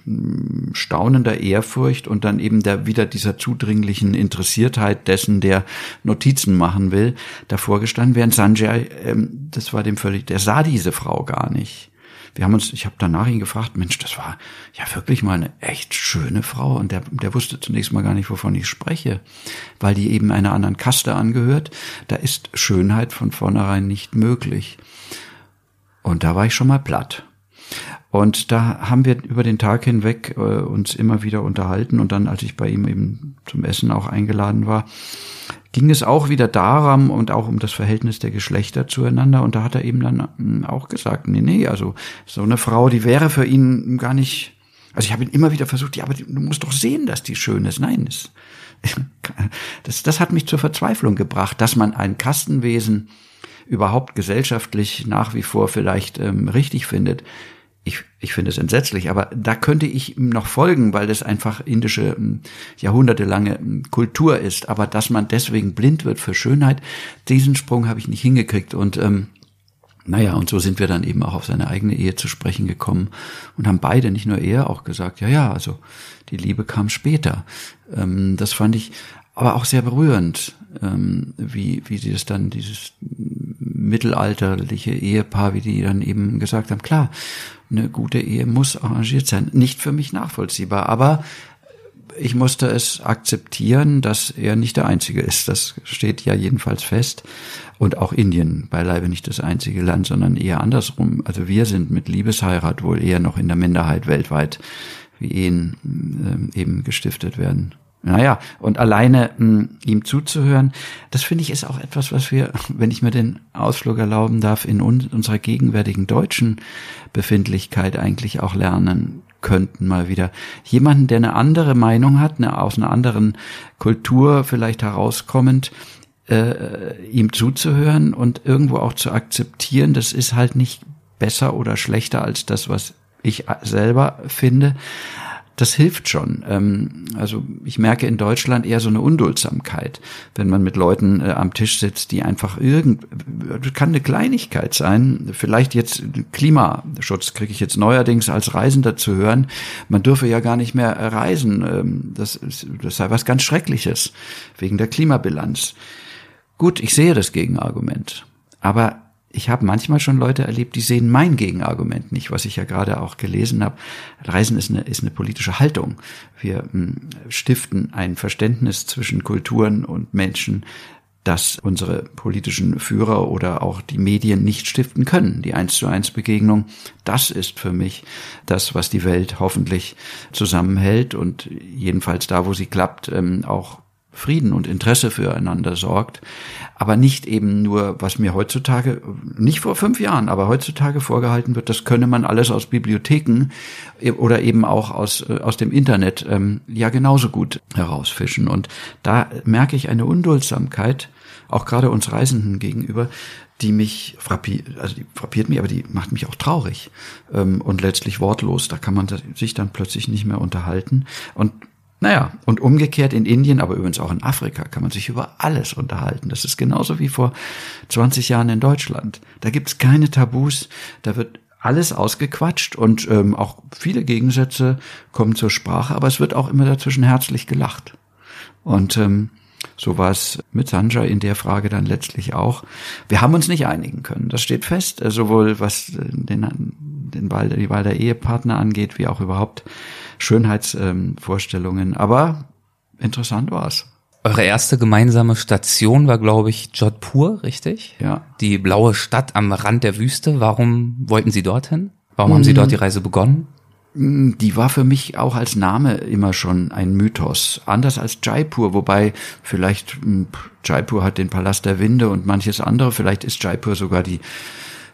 staunender Ehrfurcht und dann eben der wieder dieser zudringlichen Interessiertheit dessen, der Notizen machen will, davor gestanden, während Sanjay, ähm, das war dem völlig, der sah diese Frau gar nicht. Wir haben uns, ich habe danach ihn gefragt, Mensch, das war ja wirklich mal eine echt schöne Frau und der, der wusste zunächst mal gar nicht, wovon ich spreche, weil die eben einer anderen Kaste angehört. Da ist Schönheit von vornherein nicht möglich. Und da war ich schon mal platt. Und da haben wir über den Tag hinweg äh, uns immer wieder unterhalten. Und dann, als ich bei ihm eben zum Essen auch eingeladen war, ging es auch wieder darum und auch um das Verhältnis der Geschlechter zueinander. Und da hat er eben dann hm, auch gesagt, nee, nee, also so eine Frau, die wäre für ihn gar nicht, also ich habe ihn immer wieder versucht, ja, aber du musst doch sehen, dass die schön ist. Nein, das, das, das hat mich zur Verzweiflung gebracht, dass man ein Kastenwesen überhaupt gesellschaftlich nach wie vor vielleicht ähm, richtig findet, ich, ich finde es entsetzlich, aber da könnte ich ihm noch folgen, weil das einfach indische hm, jahrhundertelange hm, Kultur ist. Aber dass man deswegen blind wird für Schönheit, diesen Sprung habe ich nicht hingekriegt. Und ähm, naja, und so sind wir dann eben auch auf seine eigene Ehe zu sprechen gekommen und haben beide, nicht nur er, auch gesagt, ja, ja, also die Liebe kam später. Ähm, das fand ich aber auch sehr berührend, ähm, wie, wie sie das dann, dieses mittelalterliche Ehepaar, wie die dann eben gesagt haben, klar, eine gute Ehe muss arrangiert sein. Nicht für mich nachvollziehbar, aber ich musste es akzeptieren, dass er nicht der Einzige ist. Das steht ja jedenfalls fest. Und auch Indien beileibe nicht das einzige Land, sondern eher andersrum. Also wir sind mit Liebesheirat wohl eher noch in der Minderheit weltweit, wie Ehen äh, eben gestiftet werden. Naja, und alleine mh, hm, ihm zuzuhören, das finde ich ist auch etwas, was wir, wenn ich mir den Ausflug erlauben darf, in un unserer gegenwärtigen deutschen Befindlichkeit eigentlich auch lernen könnten mal wieder. Jemanden, der eine andere Meinung hat, eine, aus einer anderen Kultur vielleicht herauskommend, äh, ihm zuzuhören und irgendwo auch zu akzeptieren, das ist halt nicht besser oder schlechter als das, was ich selber finde das hilft schon. Ähm, also ich merke in Deutschland eher so eine Unduldsamkeit, wenn man mit Leuten äh, am Tisch sitzt, die einfach irgend, kann eine Kleinigkeit sein, vielleicht jetzt Klimaschutz kriege ich jetzt neuerdings als Reisender zu hören, man dürfe ja gar nicht mehr reisen, ähm, das, ist, das sei was ganz Schreckliches wegen der Klimabilanz. Gut, ich sehe das Gegenargument, aber ich habe manchmal schon Leute erlebt, die sehen mein Gegenargument nicht, was ich ja gerade auch gelesen habe. Reisen ist eine, ist eine politische Haltung. Wir hm, stiften ein Verständnis zwischen Kulturen und Menschen, das unsere politischen Führer oder auch die Medien nicht stiften können. Die eins zu eins Begegnung, das ist für mich das, was die Welt hoffentlich zusammenhält und jedenfalls da, wo sie klappt, ähm, auch Frieden und Interesse füreinander sorgt, aber nicht eben nur, was mir heutzutage, nicht vor fünf Jahren, aber heutzutage vorgehalten wird, das könne man alles aus Bibliotheken oder eben auch aus, äh, aus dem Internet ähm, ja genauso gut herausfischen. Und da merke ich eine Unduldsamkeit, auch gerade uns Reisenden gegenüber, die mich frappiert, also die frappiert mich, aber die macht mich auch traurig ähm, und letztlich wortlos. Da kann man sich dann plötzlich nicht mehr unterhalten. Und Naja, und umgekehrt in Indien, aber übrigens auch in Afrika, kann man sich über alles unterhalten. Das ist genauso wie vor 20 Jahren in Deutschland. Da gibt's keine Tabus, da wird alles ausgequatscht und ähm, auch viele Gegensätze kommen zur Sprache, aber es wird auch immer dazwischen herzlich gelacht. Und ähm, so war es mit Sanjay in der Frage dann letztlich auch. Wir haben uns nicht einigen können. Das steht fest, äh, sowohl was den, den Wahl, die Wahl der Ehepartner angeht, wie auch überhaupt Schönheitsvorstellungen. Ähm, Aber interessant war es. Eure erste gemeinsame Station war, glaube ich, Jodhpur, richtig? Ja. Die blaue Stadt am Rand der Wüste. Warum wollten Sie dorthin? Warum haben Sie dort die Reise begonnen? Mm, die war für mich auch als Name immer schon ein Mythos. Anders als Jaipur, wobei vielleicht mm, Jaipur hat den Palast der Winde und manches andere. Vielleicht ist Jaipur sogar die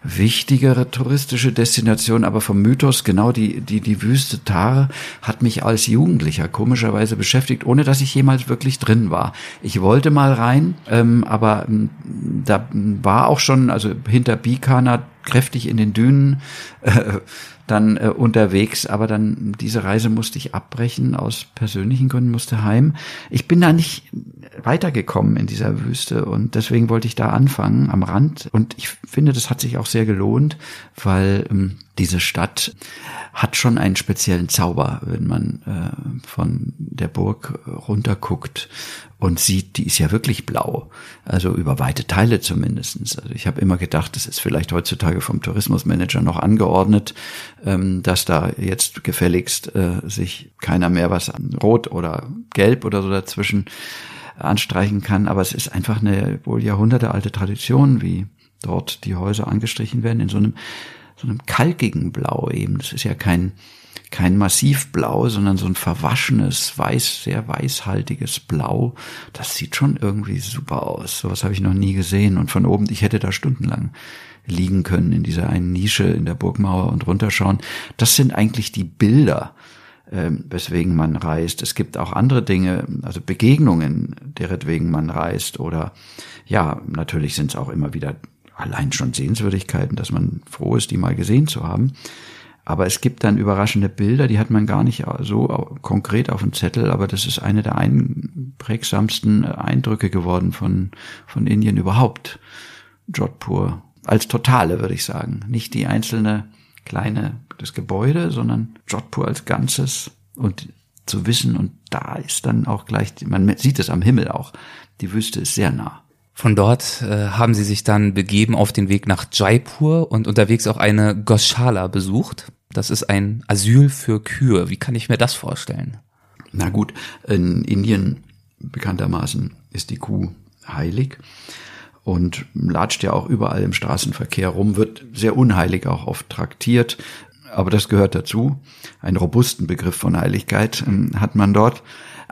wichtigere touristische Destination, aber vom Mythos genau die, die, die Wüste Tar hat mich als Jugendlicher komischerweise beschäftigt, ohne dass ich jemals wirklich drin war. Ich wollte mal rein, ähm, aber ähm, da war auch schon, also hinter Bikana kräftig in den Dünen äh, dann äh, unterwegs, aber dann diese Reise musste ich abbrechen. Aus persönlichen Gründen, musste heim. Ich bin da nicht weitergekommen in dieser Wüste und deswegen wollte ich da anfangen am Rand. Und ich finde, das hat sich auch sehr gelohnt, weil ähm, diese Stadt hat schon einen speziellen Zauber, wenn man äh, von der Burg runterguckt und sieht, die ist ja wirklich blau. Also über weite Teile zumindestens. Also ich habe immer gedacht, das ist vielleicht heutzutage vom Tourismusmanager noch angeordnet, ähm, dass da jetzt gefälligst äh, sich keiner mehr was an Rot oder Gelb oder so dazwischen anstreichen kann. Aber es ist einfach eine wohl jahrhundertealte Tradition, wie dort die Häuser angestrichen werden, in so einem so einem kalkigen Blau eben. Das ist ja kein, kein Massivblau, sondern so ein verwaschenes, weiß, sehr weißhaltiges Blau. Das sieht schon irgendwie super aus. Sowas habe ich noch nie gesehen. Und von oben, ich hätte da stundenlang liegen können in dieser einen Nische in der Burgmauer und runterschauen. Das sind eigentlich die Bilder, äh, weswegen man reist. Es gibt auch andere Dinge, also Begegnungen, deretwegen man reist. Oder ja, natürlich sind es auch immer wieder allein schon Sehenswürdigkeiten, dass man froh ist, die mal gesehen zu haben. Aber es gibt dann überraschende Bilder, die hat man gar nicht so konkret auf dem Zettel, aber das ist eine der einprägsamsten Eindrücke geworden von, von Indien überhaupt. Jodhpur. Als Totale, würde ich sagen. Nicht die einzelne kleine, das Gebäude, sondern Jodhpur als Ganzes und zu wissen, und da ist dann auch gleich, man sieht es am Himmel auch, die Wüste ist sehr nah. Von dort äh, haben sie sich dann begeben auf den Weg nach Jaipur und unterwegs auch eine Goshala besucht. Das ist ein Asyl für Kühe. Wie kann ich mir das vorstellen? Na gut, in Indien bekanntermaßen ist die Kuh heilig und latscht ja auch überall im Straßenverkehr rum, wird sehr unheilig auch oft traktiert, aber das gehört dazu. Einen robusten Begriff von Heiligkeit äh, hat man dort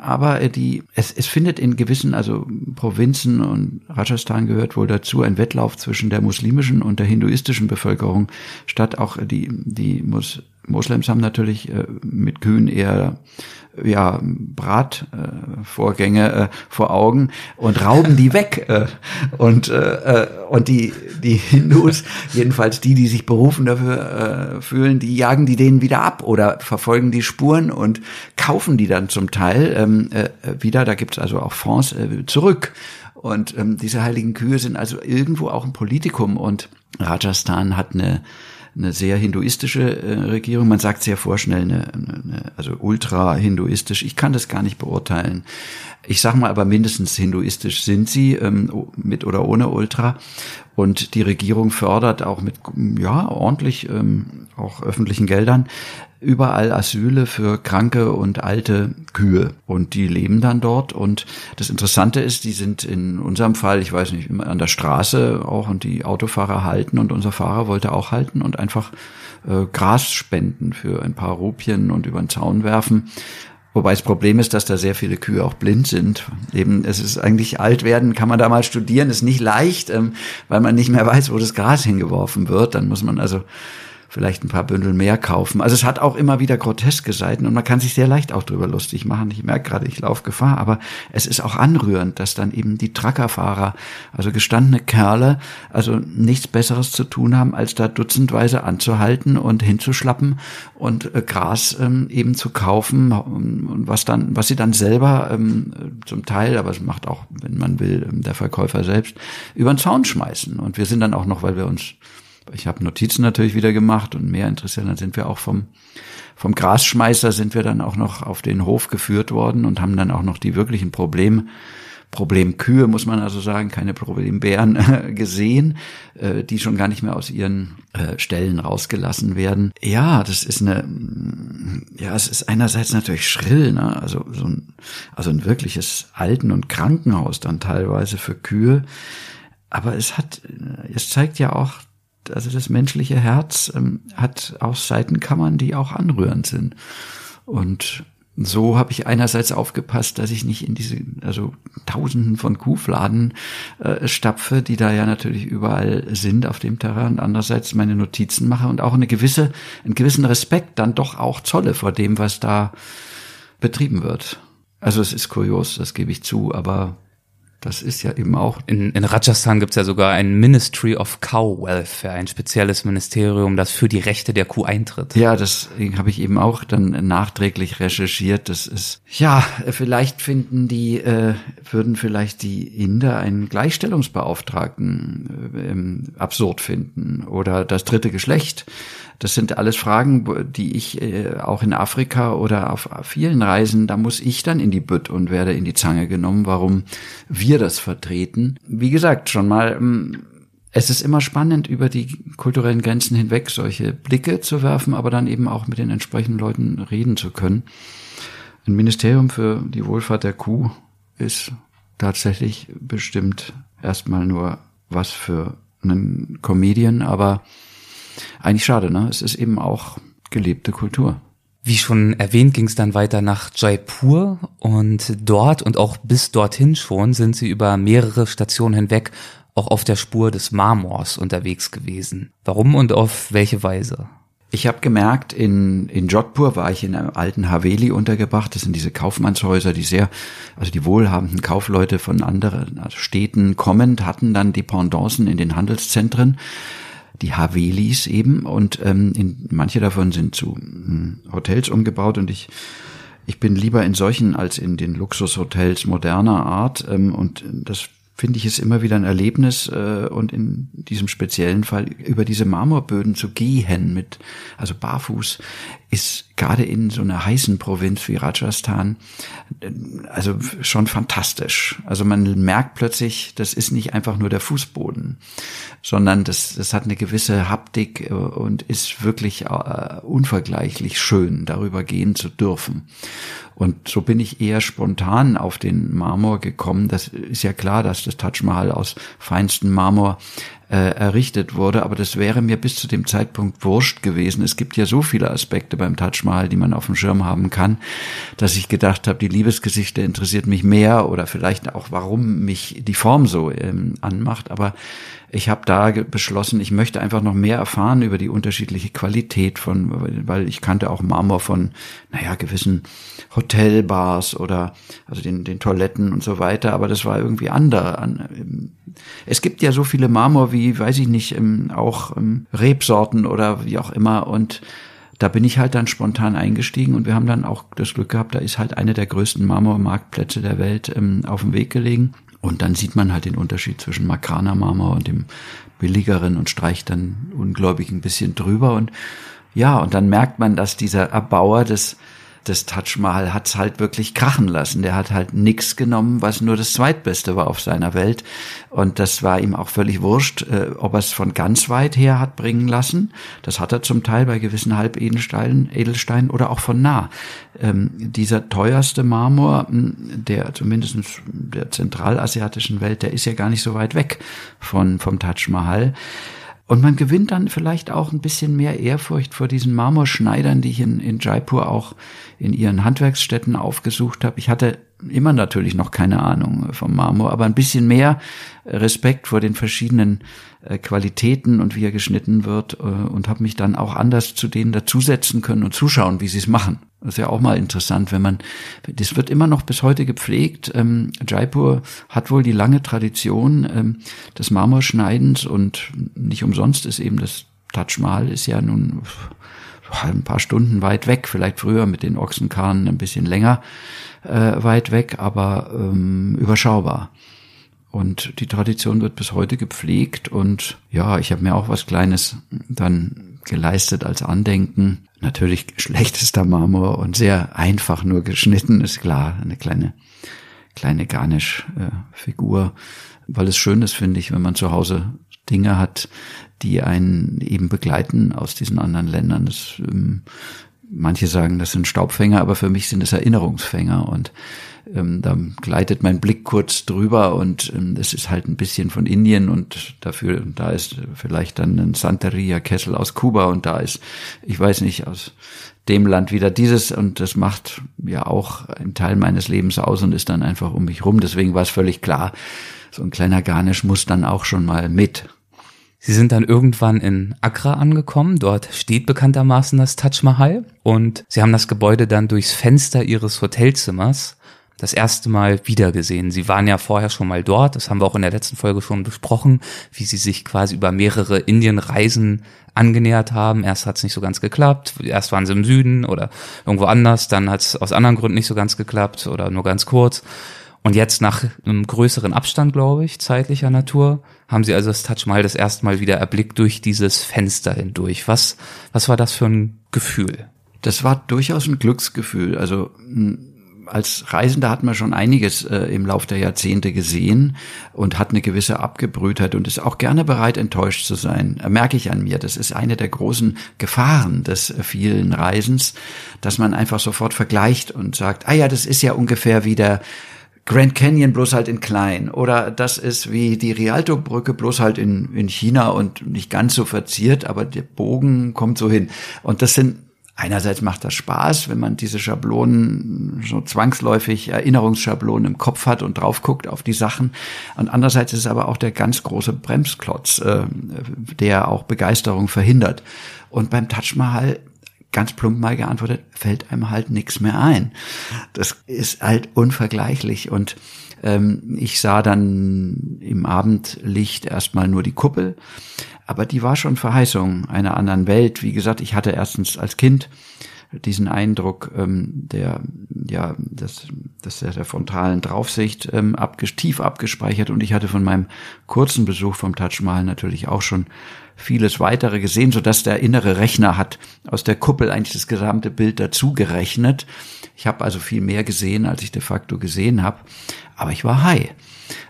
aber äh, die, es, es findet in gewissen, also Provinzen und Rajasthan gehört wohl dazu, ein Wettlauf zwischen der muslimischen und der hinduistischen Bevölkerung statt. Auch die, die Mus Moslems haben natürlich äh, mit Kühen eher ja, Bratvorgänge äh, vor Augen und rauben die weg. Äh, und äh, und die, die Hindus, jedenfalls die, die sich berufen dafür äh, fühlen, die jagen die denen wieder ab oder verfolgen die Spuren und kaufen die dann zum Teil ähm, äh, wieder. Da gibt's also auch Fonds äh, zurück. Und ähm, diese heiligen Kühe sind also irgendwo auch ein Politikum und Rajasthan hat eine eine sehr hinduistische äh, Regierung. Man sagt sehr vorschnell, eine, eine, also ultra-hinduistisch. Ich kann das gar nicht beurteilen. Ich sage mal aber mindestens hinduistisch sind sie, ähm, mit oder ohne Ultra. Und die Regierung fördert auch mit ja ordentlich ähm, auch öffentlichen Geldern überall Asyle für kranke und alte Kühe und die leben dann dort und das Interessante ist, die sind in unserem Fall, ich weiß nicht, immer an der Straße auch und die Autofahrer halten und unser Fahrer wollte auch halten und einfach äh, Gras spenden für ein paar Rupien und über den Zaun werfen. Wobei das Problem ist, dass da sehr viele Kühe auch blind sind. Eben, es ist eigentlich alt werden, kann man da mal studieren, ist nicht leicht, ähm, weil man nicht mehr weiß, wo das Gras hingeworfen wird. Dann muss man also vielleicht ein paar Bündel mehr kaufen. Also es hat auch immer wieder groteske Seiten und man kann sich sehr leicht auch drüber lustig machen. Ich merke gerade, ich laufe Gefahr, aber es ist auch anrührend, dass dann eben die Truckerfahrer, also gestandene Kerle, also nichts Besseres zu tun haben, als da dutzendweise anzuhalten und hinzuschlappen und äh, Gras ähm, eben zu kaufen und was dann, was sie dann selber ähm, zum Teil, aber es macht auch, wenn man will, ähm, der Verkäufer selbst, über den Zaun schmeißen. Und wir sind dann auch noch, weil wir uns ich habe Notizen natürlich wieder gemacht und mehr interessiert, dann sind wir auch vom, vom Grasschmeißer sind wir dann auch noch auf den Hof geführt worden und haben dann auch noch die wirklichen Problem, Problemkühe, muss man also sagen, keine Problembären gesehen, äh, die schon gar nicht mehr aus ihren äh, Stellen rausgelassen werden. Ja, das ist eine, ja, es ist einerseits natürlich schrill, ne? also so ein, also ein wirkliches Alten- und Krankenhaus dann teilweise für Kühe. Aber es hat, es zeigt ja auch also das menschliche Herz ähm, hat auch Seitenkammern, die auch anrührend sind. Und so habe ich einerseits aufgepasst, dass ich nicht in diese, also Tausenden von Kuhfladen äh, stapfe, die da ja natürlich überall sind auf dem Terrain, und andererseits meine Notizen mache und auch eine gewisse, einen gewissen Respekt dann doch auch zolle vor dem, was da betrieben wird. Also es ist kurios, das gebe ich zu, aber das ist ja eben auch. In, in Rajasthan gibt es ja sogar ein Ministry of Cow Welfare, ein spezielles Ministerium, das für die Rechte der Kuh eintritt. Ja, das habe ich eben auch dann nachträglich recherchiert. Das ist ja vielleicht finden die äh, würden vielleicht die Inder einen Gleichstellungsbeauftragten äh, ähm, absurd finden oder das dritte Geschlecht das sind alles Fragen, die ich äh, auch in Afrika oder auf vielen Reisen, da muss ich dann in die Bütt und werde in die Zange genommen, warum wir das vertreten. Wie gesagt, schon mal, ähm, es ist immer spannend, über die kulturellen Grenzen hinweg solche Blicke zu werfen, aber dann eben auch mit den entsprechenden Leuten reden zu können. Ein Ministerium für die Wohlfahrt der Kuh ist tatsächlich bestimmt erstmal nur was für einen Comedian, aber eigentlich schade, ne? Es ist eben auch gelebte Kultur. Wie schon erwähnt, ging es dann weiter nach Jaipur und dort und auch bis dorthin schon sind sie über mehrere Stationen hinweg auch auf der Spur des Marmors unterwegs gewesen. Warum und auf welche Weise? Ich habe gemerkt, in, in Jodhpur war ich in einem alten Haveli untergebracht. Das sind diese Kaufmannshäuser, die sehr, also die wohlhabenden Kaufleute von anderen Städten kommend hatten dann Dependancen in den Handelszentren die Havelis eben. Und ähm, in, manche davon sind zu hm, Hotels umgebaut. Und ich ich bin lieber in solchen als in den Luxushotels moderner Art. Ähm, und das finde ich es immer wieder ein Erlebnis äh, und in diesem speziellen Fall über diese Marmorböden zu gehen mit also barfuß ist gerade in so einer heißen Provinz wie Rajasthan äh, also schon fantastisch. Also man merkt plötzlich, das ist nicht einfach nur der Fußboden, sondern das, das hat eine gewisse Haptik äh, und ist wirklich äh, unvergleichlich schön, darüber gehen zu dürfen. Und so bin ich eher spontan auf den Marmor gekommen. Das ist ja klar, dass das Taj Mahal aus feinstem Marmor äh, errichtet wurde, aber das wäre mir bis zu dem Zeitpunkt wurscht gewesen. Es gibt ja so viele Aspekte beim Taj Mahal, die man auf dem Schirm haben kann, dass ich gedacht habe, die Liebesgeschichte interessiert mich mehr oder vielleicht auch, warum mich die Form so ähm, anmacht. Aber ich habe da beschlossen, ich möchte einfach noch mehr erfahren über die unterschiedliche Qualität von, weil ich kannte auch Marmor von, naja, gewissen Hotelbars oder also den, den Toiletten und so weiter, aber das war irgendwie andere. Es gibt ja so viele Marmor wie, weiß ich nicht, ähm, auch ähm, Rebsorten oder wie auch immer und da bin ich halt dann spontan eingestiegen und wir haben dann auch das Glück gehabt, da ist halt eine der größten Marmormarktplätze der Welt ähm, auf dem Weg gelegen. Und dann sieht man halt den Unterschied zwischen Makrana Marmor und dem billigeren und streicht dann ungläubig ein bisschen drüber und ja, und dann merkt man, dass dieser Erbauer des das Taj Mahal hat's halt wirklich krachen lassen. Der hat halt nix genommen, was nur das zweitbeste war auf seiner Welt. Und das war ihm auch völlig wurscht, äh, ob er es von ganz weit her hat bringen lassen. Das hat er zum Teil bei gewissen Halbedelsteinen Edelsteinen oder auch von nah. Ähm, dieser teuerste Marmor, der zumindest der zentralasiatischen Welt, der ist ja gar nicht so weit weg von, vom Taj Mahal. Und man gewinnt dann vielleicht auch ein bisschen mehr Ehrfurcht vor diesen Marmorschneidern, die ich in, in Jaipur auch in ihren Handwerksstätten aufgesucht habe. Ich hatte immer natürlich noch keine Ahnung vom Marmor, aber ein bisschen mehr Respekt vor den verschiedenen äh, Qualitäten und wie er geschnitten wird äh, und habe mich dann auch anders zu denen dazusetzen können und zuschauen, wie sie es machen. Das ist ja auch mal interessant, wenn man, das wird immer noch bis heute gepflegt. Ähm, Jaipur hat wohl die lange Tradition ähm, des Marmorschneidens und nicht umsonst ist eben das Taj Mahal ist ja nun ein paar Stunden weit weg, vielleicht früher mit den Ochsenkarren ein bisschen länger äh, weit weg, aber ähm, überschaubar. Und die Tradition wird bis heute gepflegt und ja, ich habe mir auch was Kleines dann geleistet als Andenken. Natürlich schlechtester Marmor und sehr einfach nur geschnitten, ist klar, eine kleine kleine Garnisch-Figur, weil es schön ist, finde ich, wenn man zu Hause Dinge hat, die einen eben begleiten aus diesen anderen Ländern. Das, ähm, manche sagen, das sind Staubfänger, aber für mich sind es Erinnerungsfänger und ähm, da gleitet mein Blick kurz drüber und ähm, es ist halt ein bisschen von Indien und dafür, da ist vielleicht dann ein Santeria Kessel aus Kuba und da ist, ich weiß nicht, aus dem Land wieder dieses und das macht ja auch einen Teil meines Lebens aus und ist dann einfach um mich rum. Deswegen war es völlig klar, so ein kleiner Garnisch muss dann auch schon mal mit. Sie sind dann irgendwann in Agra angekommen. Dort steht bekanntermaßen das Taj Mahal. Und sie haben das Gebäude dann durchs Fenster ihres Hotelzimmers das erste Mal wiedergesehen. Sie waren ja vorher schon mal dort. Das haben wir auch in der letzten Folge schon besprochen, wie sie sich quasi über mehrere Indienreisen angenähert haben. Erst hat es nicht so ganz geklappt. Erst waren sie im Süden oder irgendwo anders. Dann hat es aus anderen Gründen nicht so ganz geklappt oder nur ganz kurz. Und jetzt nach einem größeren Abstand, glaube ich, zeitlicher Natur, haben sie also das Taj Mahal das erste Mal wieder erblickt durch dieses Fenster hindurch. Was, was war das für ein Gefühl? Das war durchaus ein Glücksgefühl. Also als Reisender hat man schon einiges äh, im Lauf der Jahrzehnte gesehen und hat eine gewisse Abgebrühtheit und ist auch gerne bereit, enttäuscht zu sein. Äh, merke ich an mir. Das ist eine der großen Gefahren des äh, vielen Reisens, dass man einfach sofort vergleicht und sagt, ah ja, das ist ja ungefähr wie der Grand Canyon bloß halt in klein oder das ist wie die Rialto-Brücke bloß halt in, in China und nicht ganz so verziert, aber der Bogen kommt so hin. Und das sind Einerseits macht das Spaß, wenn man diese Schablonen so zwangsläufig Erinnerungsschablonen im Kopf hat und drauf guckt auf die Sachen. Und andererseits ist es aber auch der ganz große Bremsklotz, äh, der auch Begeisterung verhindert. Und beim Taj Mahal ganz plump mal geantwortet, fällt einem halt nichts mehr ein. Das ist halt unvergleichlich und ähm, ich sah dann im Abendlicht erstmal nur die Kuppel, aber die war schon Verheißung einer anderen Welt. Wie gesagt, ich hatte erstens als Kind diesen Eindruck ähm, der ja das das der, der frontalen Draufsicht ähm, abges tief abgespeichert und ich hatte von meinem kurzen Besuch vom Taj Mahal natürlich auch schon vieles weitere gesehen, so dass der innere Rechner hat aus der Kuppel eigentlich das gesamte Bild dazu gerechnet. Ich habe also viel mehr gesehen, als ich de facto gesehen habe, aber ich war high.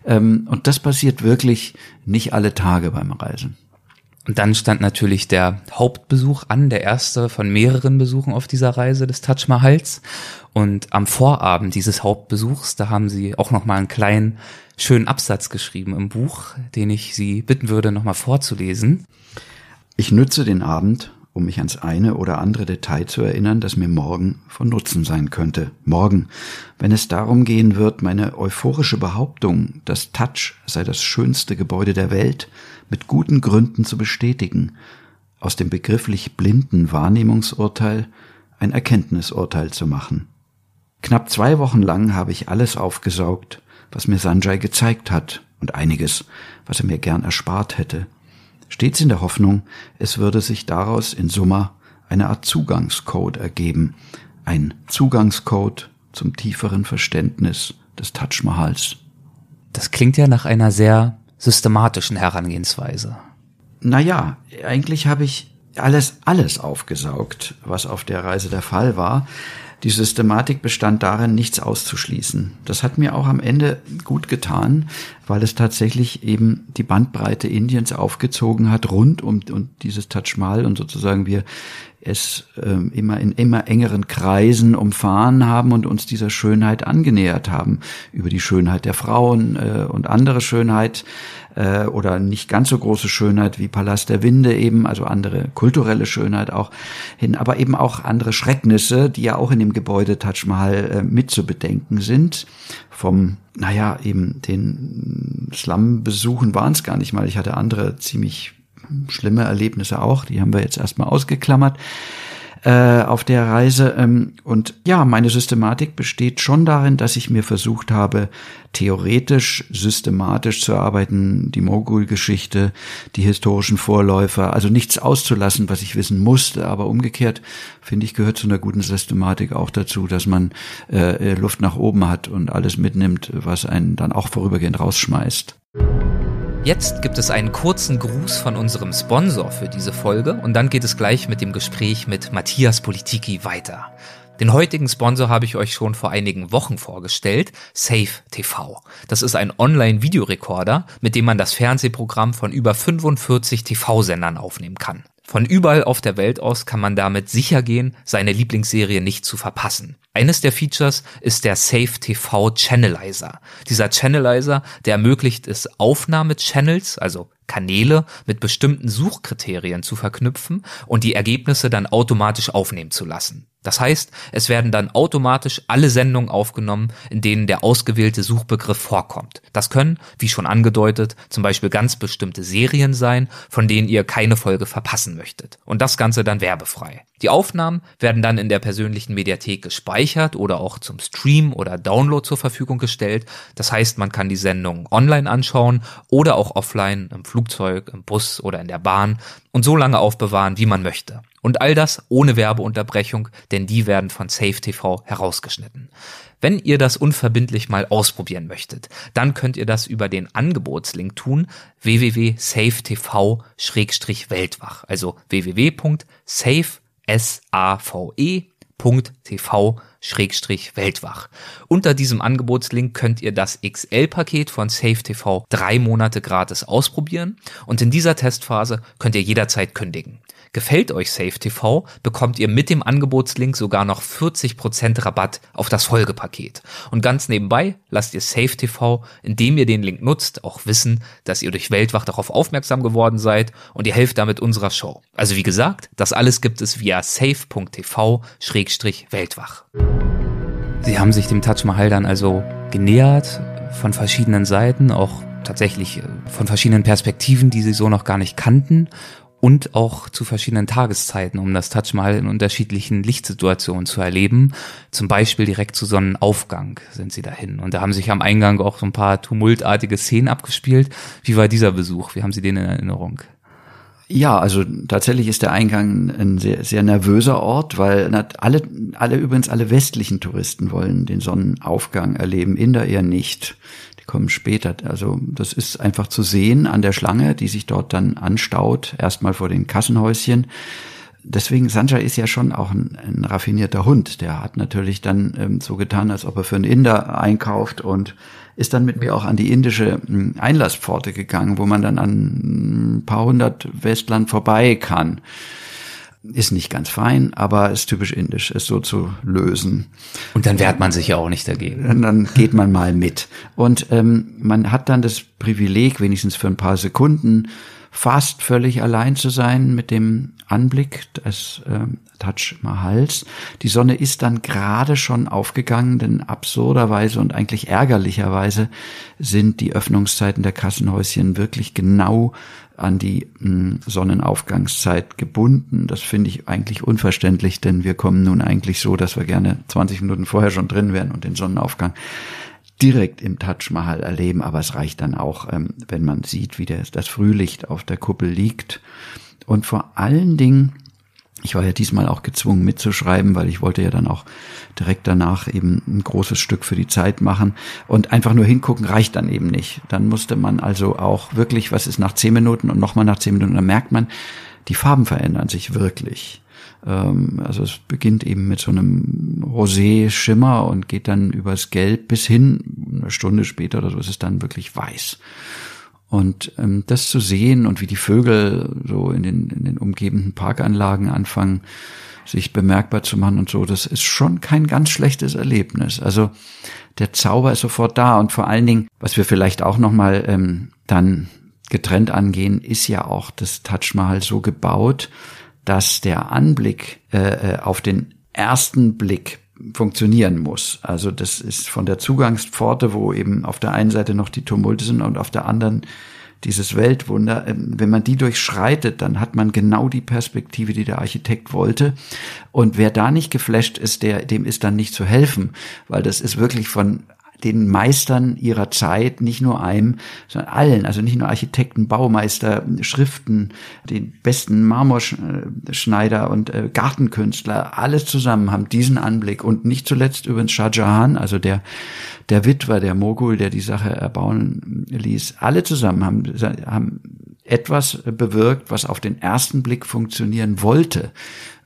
Ähm, und das passiert wirklich nicht alle Tage beim Reisen. Und dann stand natürlich der Hauptbesuch an, der erste von mehreren Besuchen auf dieser Reise des Taj Mahals. Und am Vorabend dieses Hauptbesuchs, da haben sie auch noch mal einen kleinen schönen Absatz geschrieben im Buch, den ich Sie bitten würde, noch mal vorzulesen. Ich nütze den Abend, um mich ans eine oder andere Detail zu erinnern, das mir morgen von Nutzen sein könnte. Morgen, wenn es darum gehen wird, meine euphorische Behauptung, das Touch sei das schönste Gebäude der Welt, mit guten Gründen zu bestätigen, aus dem begrifflich blinden Wahrnehmungsurteil ein Erkenntnisurteil zu machen. Knapp zwei Wochen lang habe ich alles aufgesaugt, was mir Sanjay gezeigt hat und einiges, was er mir gern erspart hätte. Stets in der Hoffnung, es würde sich daraus in Summa eine Art Zugangscode ergeben, ein Zugangscode zum tieferen Verständnis des Taj Mahals. Das klingt ja nach einer sehr systematischen Herangehensweise? Naja, eigentlich habe ich alles, alles aufgesaugt, was auf der Reise der Fall war. Die Systematik bestand darin, nichts auszuschließen. Das hat mir auch am Ende gut getan, weil es tatsächlich eben die Bandbreite Indiens aufgezogen hat rund um, um dieses Taj Mahal und sozusagen wir es ähm, immer in immer engeren Kreisen umfahren haben und uns dieser Schönheit angenähert haben. Über die Schönheit der Frauen äh, und andere Schönheit äh, oder nicht ganz so große Schönheit wie Palast der Winde eben, also andere kulturelle Schönheit auch hin, aber eben auch andere Schrecknisse, die ja auch in dem Gebäude Taj Mahal äh, mit zu bedenken sind. Vom, naja, eben den Slum-Besuchen waren es gar nicht mal. Ich hatte andere ziemlich schlimme Erlebnisse auch, die haben wir jetzt erstmal ausgeklammert äh, auf der Reise. Ähm, und ja, meine Systematik besteht schon darin, dass ich mir versucht habe, theoretisch, systematisch zu arbeiten, die Mogul-Geschichte, die historischen Vorläufer, also nichts auszulassen, was ich wissen musste, aber umgekehrt, finde ich, gehört zu einer guten Systematik auch dazu, dass man äh, Luft nach oben hat und alles mitnimmt, was einen dann auch vorübergehend rausschmeißt. Jetzt gibt es einen kurzen Gruß von unserem Sponsor für diese Folge und dann geht es gleich mit dem Gespräch mit Matthias Politiki weiter. Den heutigen Sponsor habe ich euch schon vor einigen Wochen vorgestellt, Safe TV. Das ist ein Online-Videorekorder, mit dem man das Fernsehprogramm von über 45 TV-Sendern aufnehmen kann. Von überall auf der Welt aus kann man damit sicher gehen, seine Lieblingsserie nicht zu verpassen. Eines der Features ist der Safe TV Channelizer. Dieser Channelizer, der ermöglicht es, Aufnahmechannels, also Kanäle mit bestimmten Suchkriterien zu verknüpfen und die Ergebnisse dann automatisch aufnehmen zu lassen. Das heißt, es werden dann automatisch alle Sendungen aufgenommen, in denen der ausgewählte Suchbegriff vorkommt. Das können, wie schon angedeutet, zum Beispiel ganz bestimmte Serien sein, von denen ihr keine Folge verpassen möchtet. Und das Ganze dann werbefrei. Die Aufnahmen werden dann in der persönlichen Mediathek gespeichert oder auch zum Stream oder Download zur Verfügung gestellt. Das heißt, man kann die Sendung online anschauen oder auch offline im Flugzeug, im Bus oder in der Bahn und so lange aufbewahren, wie man möchte. Und all das ohne Werbeunterbrechung, denn die werden von Safe TV herausgeschnitten. Wenn ihr das unverbindlich mal ausprobieren möchtet, dann könnt ihr das über den Angebotslink www.safetv-weltwach, also www.save.tv-weltwach. Unter diesem Angebotslink könnt ihr das XL-Paket von Safe TV drei Monate gratis ausprobieren und in dieser Testphase könnt ihr jederzeit kündigen. Gefällt euch Safe TV, bekommt ihr mit dem Angebotslink sogar noch 40% Rabatt auf das Folgepaket. Und ganz nebenbei lasst ihr Safe TV, indem ihr den Link nutzt, auch wissen, dass ihr durch Weltwach darauf aufmerksam geworden seid und ihr helft damit unserer Show. Also wie gesagt, das alles gibt es via safe.tv-weltwach. Sie haben sich dem Taj Mahal dann also genähert von verschiedenen Seiten, auch tatsächlich von verschiedenen Perspektiven, die sie so noch gar nicht kannten und auch zu verschiedenen Tageszeiten, um das Taj Mahal in unterschiedlichen Lichtsituationen zu erleben. Zum Beispiel direkt zu Sonnenaufgang sind sie dahin. Und da haben sich am Eingang auch so ein paar tumultartige Szenen abgespielt. Wie war dieser Besuch? Wie haben Sie den in Erinnerung? Ja, also tatsächlich ist der Eingang ein sehr, sehr nervöser Ort, weil alle, alle übrigens alle westlichen Touristen wollen den Sonnenaufgang erleben, Inder eher nicht kommen später. Also das ist einfach zu sehen an der Schlange, die sich dort dann anstaut, erstmal vor den Kassenhäuschen. Deswegen, Sanjay ist ja schon auch ein, ein raffinierter Hund. Der hat natürlich dann ähm, so getan, als ob er für einen Inder einkauft und ist dann mit mir auch an die indische hm, Einlasspforte gegangen, wo man dann an ein paar hundert Westland vorbei kann ist nicht ganz fein, aber ist typisch indisch, es so zu lösen. Und dann wehrt man sich ja auch nicht dagegen. Und dann geht man mal mit. Und ähm, man hat dann das Privileg, wenigstens für ein paar Sekunden, fast völlig allein zu sein mit dem Anblick des äh, Taj Mahals. Die Sonne ist dann gerade schon aufgegangen, denn absurderweise und eigentlich ärgerlicherweise sind die Öffnungszeiten der Kassenhäuschen wirklich genau an die hm, Sonnenaufgangszeit gebunden. Das finde ich eigentlich unverständlich, denn wir kommen nun eigentlich so, dass wir gerne 20 Minuten vorher schon drin wären und den Sonnenaufgang direkt im Taj Mahal erleben. Aber es reicht dann auch, ähm, wenn man sieht, wie das Frühlicht auf der Kuppel liegt. Und vor allen Dingen ich war ja diesmal auch gezwungen mitzuschreiben, weil ich wollte ja dann auch direkt danach eben ein großes Stück für die Zeit machen. Und einfach nur hingucken reicht dann eben nicht. Dann musste man also auch wirklich, was ist nach zehn Minuten und nochmal nach zehn Minuten, dann merkt man, die Farben verändern sich wirklich. Ähm, also es beginnt eben mit so einem Rosé-Schimmer und geht dann übers Gelb bis hin, eine Stunde später oder so ist es dann wirklich weiß. Und ähm, das zu sehen und wie die Vögel so in den, in den umgebenden Parkanlagen anfangen, sich bemerkbar zu machen und so, das ist schon kein ganz schlechtes Erlebnis. Also der Zauber ist sofort da und vor allen Dingen, was wir vielleicht auch nochmal ähm, dann getrennt angehen, ist ja auch das Taj Mahal so gebaut, dass der Anblick äh, äh auf den ersten Blick funktionieren muss. Also das ist von der Zugangspforte, wo eben auf der einen Seite noch die Tumulte sind und auf der anderen dieses Weltwunder. Ähm, wenn man die durchschreitet, dann hat man genau die Perspektive, die der Architekt wollte. Und wer da nicht geflasht ist, der, dem ist dann nicht zu helfen, weil das ist wirklich von den Meistern ihrer Zeit, nicht nur einem, sondern allen, also nicht nur Architekten, Baumeister, Schriften, den besten Marmorschneider und äh, Gartenkünstler, alles zusammen haben diesen Anblick und nicht zuletzt übrigens Shah Jahan, also der, der Witwer, der Mogul, der die Sache erbauen ließ, alle zusammen haben, haben etwas bewirkt, was auf den ersten Blick funktionieren wollte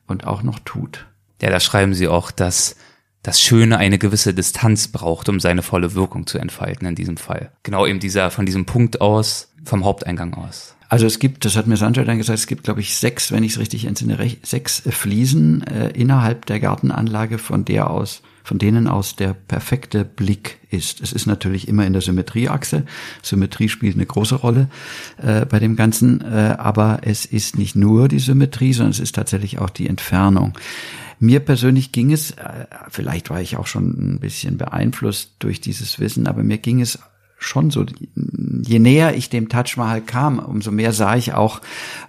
und auch noch tut. Ja, da schreiben Sie auch, dass das Schöne eine gewisse Distanz braucht, um seine volle Wirkung zu entfalten in diesem Fall. Genau eben dieser, von diesem Punkt aus, vom Haupteingang aus. Also es gibt, das hat mir Sanjay dann gesagt, es gibt, glaube ich, sechs, wenn ich es richtig entsinne, sechs Fliesen äh, innerhalb der Gartenanlage, von der aus, von denen aus der perfekte Blick ist. Es ist natürlich immer in der Symmetrieachse. Symmetrie spielt eine große Rolle äh, bei dem Ganzen, äh, aber es ist nicht nur die Symmetrie, sondern es ist tatsächlich auch die Entfernung. Mir persönlich ging es, äh, vielleicht war ich auch schon ein bisschen beeinflusst durch dieses Wissen, aber mir ging es schon so, je näher ich dem Taj Mahal kam, umso mehr sah ich auch,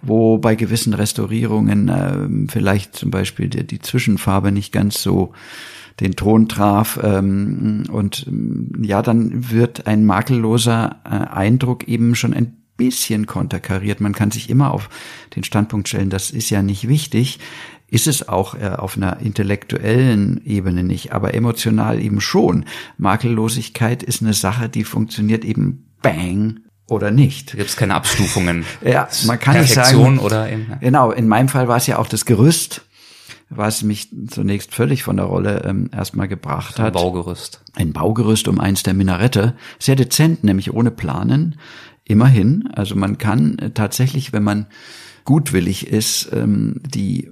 wo bei gewissen Restaurierungen äh, vielleicht zum Beispiel die, die, Zwischenfarbe nicht ganz so den Ton traf ähm, und ja, dann wird ein makelloser äh, Eindruck eben schon ein bisschen konterkariert. Man kann sich immer auf den Standpunkt stellen, das ist ja nicht wichtig ist es auch äh, auf einer intellektuellen Ebene nicht, aber emotional eben schon. Makellosigkeit ist eine Sache, die funktioniert eben bang oder nicht. Gibt es keine Abstufungen. ja, man kann Perfektion nicht sagen. Oder eben, ja. Genau, in meinem Fall war es ja auch das Gerüst, was mich zunächst völlig von der Rolle ähm, erstmal gebracht hat. Ein Baugerüst. Ein Baugerüst um eins der Minarette. Sehr dezent, nämlich ohne Planen. Immerhin. Also man kann äh, tatsächlich, wenn man gutwillig ist, ähm, die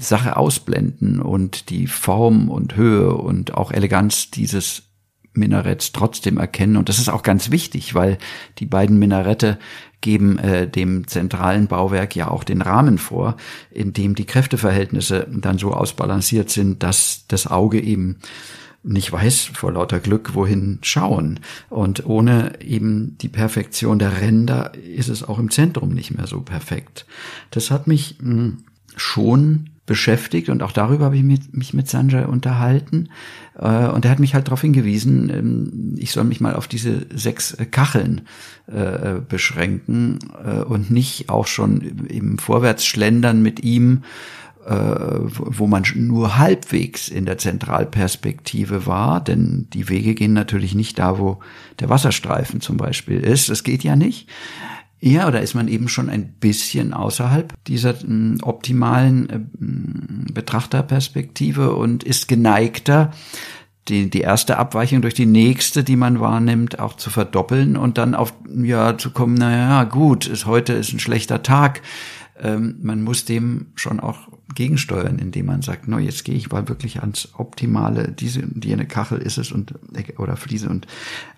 Sache ausblenden und die Form und Höhe und auch Eleganz dieses Minaretts trotzdem erkennen. Und das ist auch ganz wichtig, weil die beiden Minarette geben äh, dem zentralen Bauwerk ja auch den Rahmen vor, in dem die Kräfteverhältnisse dann so ausbalanciert sind, dass das Auge eben nicht weiß vor lauter Glück, wohin schauen. Und ohne eben die Perfektion der Ränder ist es auch im Zentrum nicht mehr so perfekt. Das hat mich mh, hm, schon beschäftigt und auch darüber habe ich mich mit Sanjay unterhalten. Äh, und er hat mich halt darauf hingewiesen, ähm, ich soll mich mal auf diese sechs Kacheln äh, beschränken äh, und nicht auch schon im Vorwärtsschlendern mit ihm äh, wo man nur halbwegs in der Zentralperspektive war, denn die Wege gehen natürlich nicht da, wo der Wasserstreifen zum Beispiel ist. Das geht ja nicht. Ja, oder ist man eben schon ein bisschen außerhalb dieser m, hm, optimalen äh, Betrachterperspektive und ist geneigter, die, die erste Abweichung durch die nächste, die man wahrnimmt, auch zu verdoppeln und dann auf, ja, zu kommen, naja, gut, ist, heute ist ein schlechter Tag. Ähm, man muss dem schon auch gegensteuern, indem man sagt, no, jetzt gehe ich mal wirklich ans Optimale, diese und jene Kachel ist es und oder Fliese und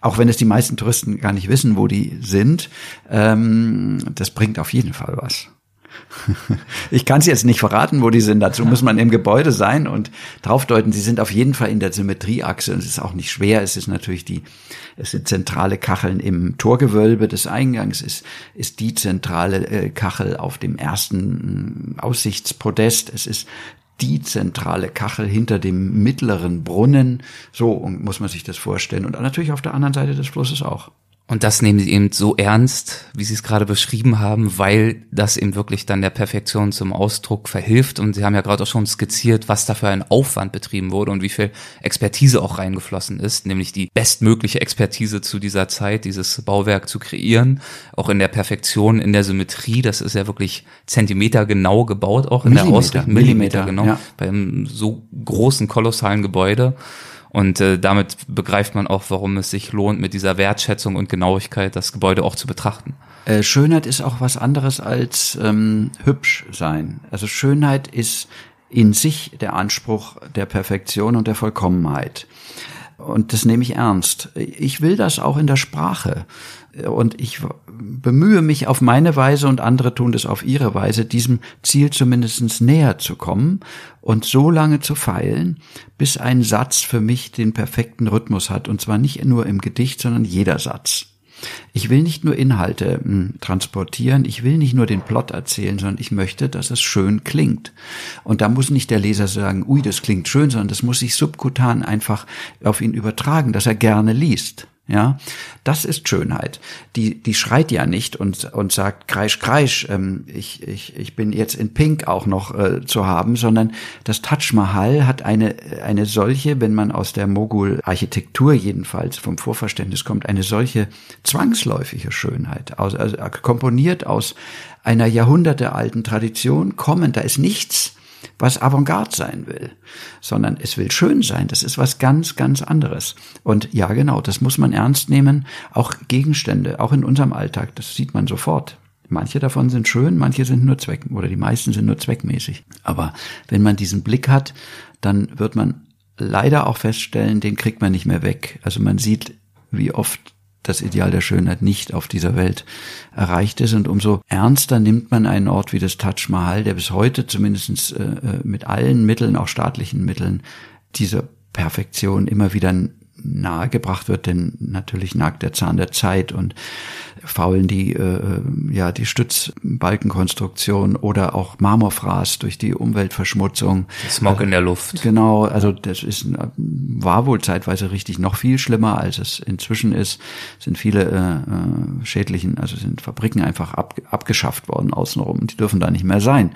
auch wenn es die meisten Touristen gar nicht wissen, wo die sind, ähm, das bringt auf jeden Fall was. Ich kann es jetzt nicht verraten, wo die sind. Dazu muss man im Gebäude sein und draufdeuten. Sie sind auf jeden Fall in der Symmetrieachse und es ist auch nicht schwer. Es ist natürlich die, es sind zentrale Kacheln im Torgewölbe des Eingangs. Es ist die zentrale äh, Kachel auf dem ersten mm, Aussichtspodest. Es ist die zentrale Kachel hinter dem mittleren Brunnen. So muss man sich das vorstellen. Und natürlich auf der anderen Seite des Flusses auch. Und das nehmen sie eben so ernst, wie sie es gerade beschrieben haben, weil das eben wirklich dann der Perfektion zum Ausdruck verhilft. Und sie haben ja gerade auch schon skizziert, was da für ein Aufwand betrieben wurde und wie viel Expertise auch reingeflossen ist, nämlich die bestmögliche Expertise zu dieser Zeit, dieses Bauwerk zu kreieren, auch in der Perfektion, in der Symmetrie. Das ist ja wirklich Zentimeter genau gebaut, auch in Millimeter, der Ausrichtung, Millimeter, Millimeter genau, ja. bei einem so großen, kolossalen Gebäude. Und äh, damit begreift man auch, warum es sich lohnt, mit dieser Wertschätzung und Genauigkeit das Gebäude auch zu betrachten. Äh, Schönheit ist auch was anderes als ähm, hübsch sein. Also Schönheit ist in sich der Anspruch der Perfektion und der Vollkommenheit. Und das nehme ich ernst. Ich will das auch in der Sprache. Und ich bemühe mich auf meine Weise und andere tun das auf ihre Weise, diesem Ziel zumindest näher zu kommen und so lange zu feilen, bis ein Satz für mich den perfekten Rhythmus hat. Und zwar nicht nur im Gedicht, sondern jeder Satz. Ich will nicht nur Inhalte hm, transportieren, ich will nicht nur den Plot erzählen, sondern ich möchte, dass es schön klingt. Und da muss nicht der Leser sagen, ui, das klingt schön, sondern das muss sich subkutan einfach auf ihn übertragen, dass er gerne liest. Ja, das ist Schönheit. Die, die schreit ja nicht und, und sagt, kreisch, kreisch, ähm, ich, ich, ich bin jetzt in Pink auch noch äh, zu haben, sondern das Taj Mahal hat eine, eine solche, wenn man aus der Mogul-Architektur jedenfalls vom Vorverständnis kommt, eine solche zwangsläufige Schönheit, aus, also komponiert aus einer jahrhundertealten Tradition kommen, da ist nichts, was Avantgarde sein will, sondern es will schön sein. Das ist was ganz, ganz anderes. Und ja, genau, das muss man ernst nehmen. Auch Gegenstände, auch in unserem Alltag, das sieht man sofort. Manche davon sind schön, manche sind nur Zweck, oder die meisten sind nur zweckmäßig. Aber wenn man diesen Blick hat, dann wird man leider auch feststellen, den kriegt man nicht mehr weg. Also man sieht, wie oft das Ideal der Schönheit nicht auf dieser Welt erreicht ist. Und umso ernster nimmt man einen Ort wie das Taj Mahal, der bis heute zumindest äh, äh, mit allen Mitteln, auch staatlichen Mitteln, dieser Perfektion immer wieder nahegebracht wird, denn natürlich nagt der Zahn der Zeit und faulen die, äh, ja, die Stützbalkenkonstruktion oder auch Marmorfraß durch die Umweltverschmutzung. Smog in der Luft. Genau, also das ist, war wohl zeitweise richtig noch viel schlimmer, als es inzwischen ist. Sind viele äh, äh schädlichen, also sind Fabriken einfach ab, abgeschafft worden außenrum. Die dürfen da nicht mehr sein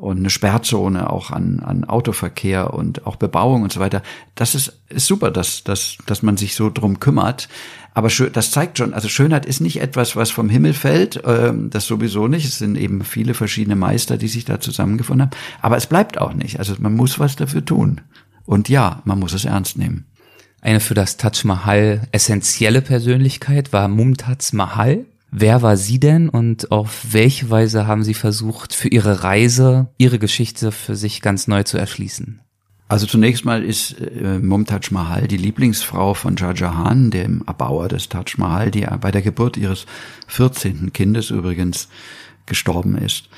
und eine Sperrzone auch an, an Autoverkehr und auch Bebauung und so weiter. Das ist, ist super, dass, dass, dass man sich so drum kümmert. Aber schön, das zeigt schon, also Schönheit ist nicht etwas, was vom Himmel fällt, äh, das sowieso nicht. Es sind eben viele verschiedene Meister, die sich da zusammengefunden haben. Aber es bleibt auch nicht. Also man muss was dafür tun. Und ja, man muss es ernst nehmen. Eine für das Taj Mahal essentielle Persönlichkeit war Mumtaz Mahal. Wer war sie denn und auf welche Weise haben Sie versucht, für Ihre Reise Ihre Geschichte für sich ganz neu zu erschließen? Also zunächst mal ist äh, Mumtaj Mahal die Lieblingsfrau von Shah Jahan, dem Erbauer des Taj Mahal, die bei der Geburt ihres 14. Kindes übrigens gestorben ist.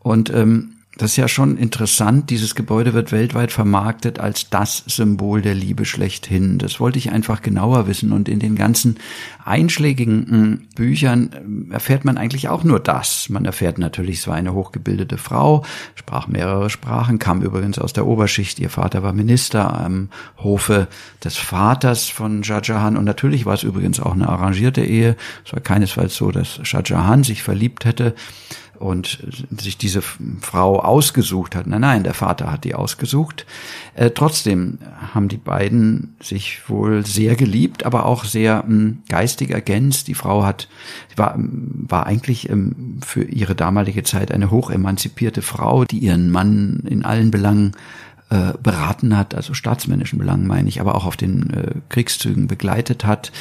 Und ähm, das ist ja schon interessant. Dieses Gebäude wird weltweit vermarktet als das Symbol der Liebe schlechthin. Das wollte ich einfach genauer wissen. Und in den ganzen einschlägigen hm, Büchern hm, erfährt man eigentlich auch nur das. Man erfährt natürlich, es war eine hochgebildete Frau, sprach mehrere Sprachen, kam übrigens aus der Oberschicht. Ihr Vater war Minister am Hofe des Vaters von Shah Jahan. Und natürlich war es übrigens auch eine arrangierte Ehe. Es war keinesfalls so, dass Shah Jahan sich verliebt hätte und sich diese Frau ausgesucht hat. Nein, nein, der Vater hat die ausgesucht. Äh, trotzdem haben die beiden sich wohl sehr geliebt, aber auch sehr ähm, geistig ergänzt. Die Frau hat war, war eigentlich ähm, für ihre damalige Zeit eine hochemanzipierte Frau, die ihren Mann in allen Belangen äh, beraten hat, also staatsmännischen Belangen meine ich, aber auch auf den äh, Kriegszügen begleitet hat.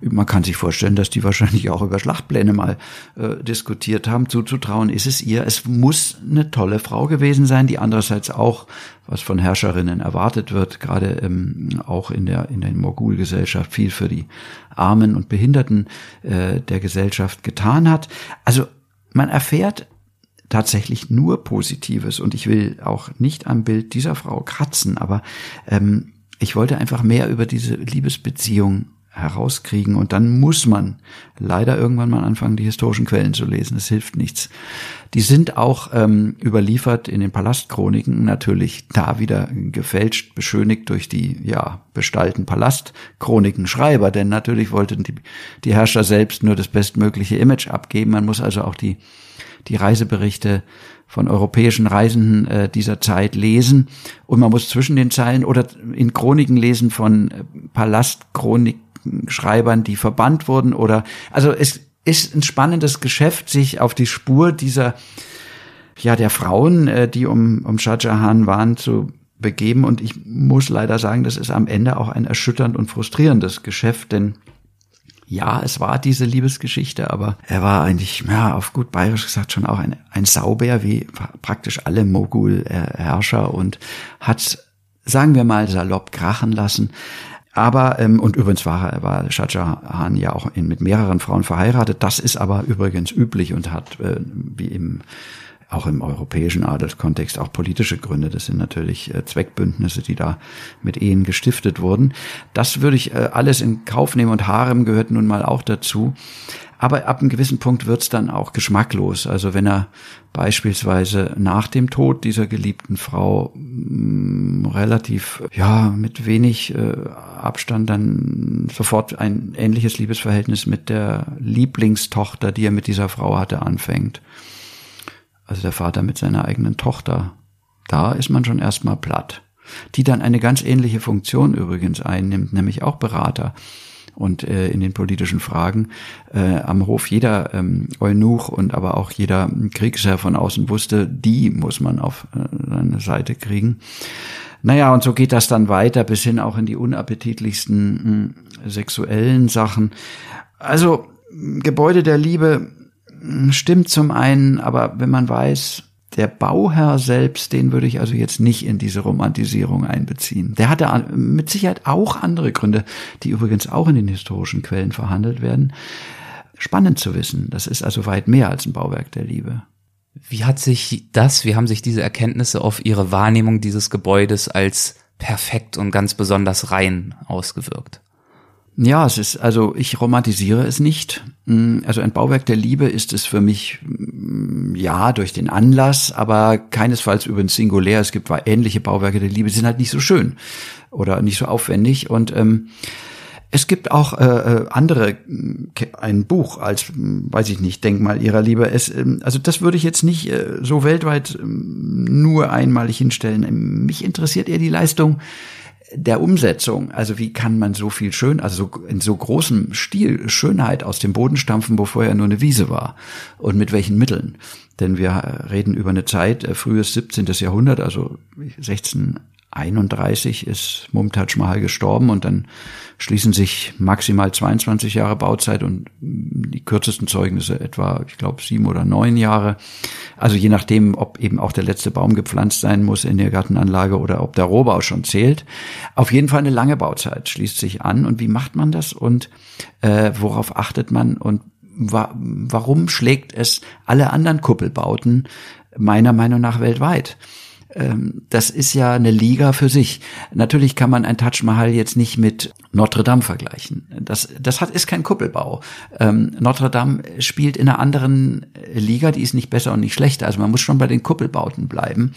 Man kann sich vorstellen, dass die wahrscheinlich auch über Schlachtpläne mal äh, diskutiert haben. Zuzutrauen ist es ihr. Es muss eine tolle Frau gewesen sein, die andererseits auch, was von Herrscherinnen erwartet wird, gerade ähm, auch in der in der Mogulgesellschaft viel für die Armen und Behinderten äh, der Gesellschaft getan hat. Also man erfährt tatsächlich nur Positives und ich will auch nicht am Bild dieser Frau kratzen, aber ähm, ich wollte einfach mehr über diese Liebesbeziehung herauskriegen und dann muss man leider irgendwann mal anfangen, die historischen Quellen zu lesen. Es hilft nichts. Die sind auch ähm, überliefert in den Palastchroniken, natürlich da wieder gefälscht, beschönigt durch die ja bestallten Palastchronikenschreiber, denn natürlich wollten die, die Herrscher selbst nur das bestmögliche Image abgeben. Man muss also auch die die Reiseberichte von europäischen Reisenden äh, dieser Zeit lesen. Und man muss zwischen den Zeilen oder in Chroniken lesen von äh, Palastchronikschreibern, die verbannt wurden oder also es ist ein spannendes Geschäft, sich auf die Spur dieser ja der Frauen, äh, die um um Shah Jahan waren, zu begeben. Und ich muss leider sagen, das ist am Ende auch ein erschütternd und frustrierendes Geschäft, denn ja, es war diese Liebesgeschichte, aber er war eigentlich, ja, auf gut bayerisch gesagt schon auch ein, ein Saubär wie praktisch alle Mogul-Herrscher und hat, sagen wir mal, salopp krachen lassen. Aber, ähm, und übrigens war, war Shah Jahan ja auch in, mit mehreren Frauen verheiratet. Das ist aber übrigens üblich und hat, äh, wie im auch im europäischen Adelskontext auch politische Gründe. Das sind natürlich äh, Zweckbündnisse, die da mit Ehen gestiftet wurden. Das würde ich äh, alles in Kauf nehmen und Harem gehört nun mal auch dazu. Aber ab einem gewissen Punkt wird's dann auch geschmacklos. Also wenn er beispielsweise nach dem Tod dieser geliebten Frau mh, mm, relativ, ja, mit wenig äh, Abstand dann sofort ein ähnliches Liebesverhältnis mit der Lieblingstochter, die er mit dieser Frau hatte, anfängt also der Vater mit seiner eigenen Tochter, da ist man schon erstmal platt. Die dann eine ganz ähnliche Funktion übrigens einnimmt, nämlich auch Berater und äh, in den politischen Fragen äh, am Hof jeder ähm, Eunuch und aber auch jeder Kriegsherr von außen wusste, die muss man auf äh, seine Seite kriegen. Naja, und so geht das dann weiter bis hin auch in die unappetitlichsten mh, sexuellen Sachen. Also Gebäude der Liebe stimmt zum einen, aber wenn man weiß, der Bauherr selbst, den würde ich also jetzt nicht in diese Romantisierung einbeziehen. Der hatte mit Sicherheit auch andere Gründe, die übrigens auch in den historischen Quellen verhandelt werden. Spannend zu wissen. Das ist also weit mehr als ein Bauwerk der Liebe. Wie hat sich das, wie haben sich diese Erkenntnisse auf Ihre Wahrnehmung dieses Gebäudes als perfekt und ganz besonders rein ausgewirkt? Ja, es ist, also ich romantisiere es nicht. Mm, also ein Bauwerk der Liebe ist es für mich, mm, ja, durch den Anlass, aber keinesfalls übrigens singulär. Es gibt ähnliche Bauwerke der Liebe, die sind halt nicht so schön oder nicht so aufwendig. Und ähm, es gibt auch äh, äh andere, ein Buch als, weiß ich nicht, Denkmal ihrer Liebe. Es, ähm, also das würde ich jetzt nicht äh, so weltweit ähm, nur einmalig hinstellen. Mich interessiert eher die Leistung der Umsetzung, also wie kann man so viel schön, also in so großem Stil Schönheit aus dem Boden stampfen, wo vorher nur eine Wiese war und mit welchen Mitteln? Denn wir reden über eine Zeit, äh, frühes 17. Jahrhundert, also 16 31 ist Mumtaj Mahal gestorben und dann schließen sich maximal 22 Jahre Bauzeit und die kürzesten Zeugnisse etwa, ich glaube, sieben oder neun Jahre. Also je nachdem, ob eben auch der letzte Baum gepflanzt sein muss in der Gartenanlage oder ob der Rohbau schon zählt. Auf jeden Fall eine lange Bauzeit schließt sich an. Und wie macht man das und äh, worauf achtet man und wa warum schlägt es alle anderen Kuppelbauten meiner Meinung nach weltweit? Ähm, das ist ja eine Liga für sich. Natürlich kann man ein Taj Mahal jetzt nicht mit Notre Dame vergleichen. Das, das hat, ist kein Kuppelbau. Ähm, Notre Dame spielt in einer anderen Liga, die ist nicht besser und nicht schlechter. Also man muss schon bei den Kuppelbauten bleiben.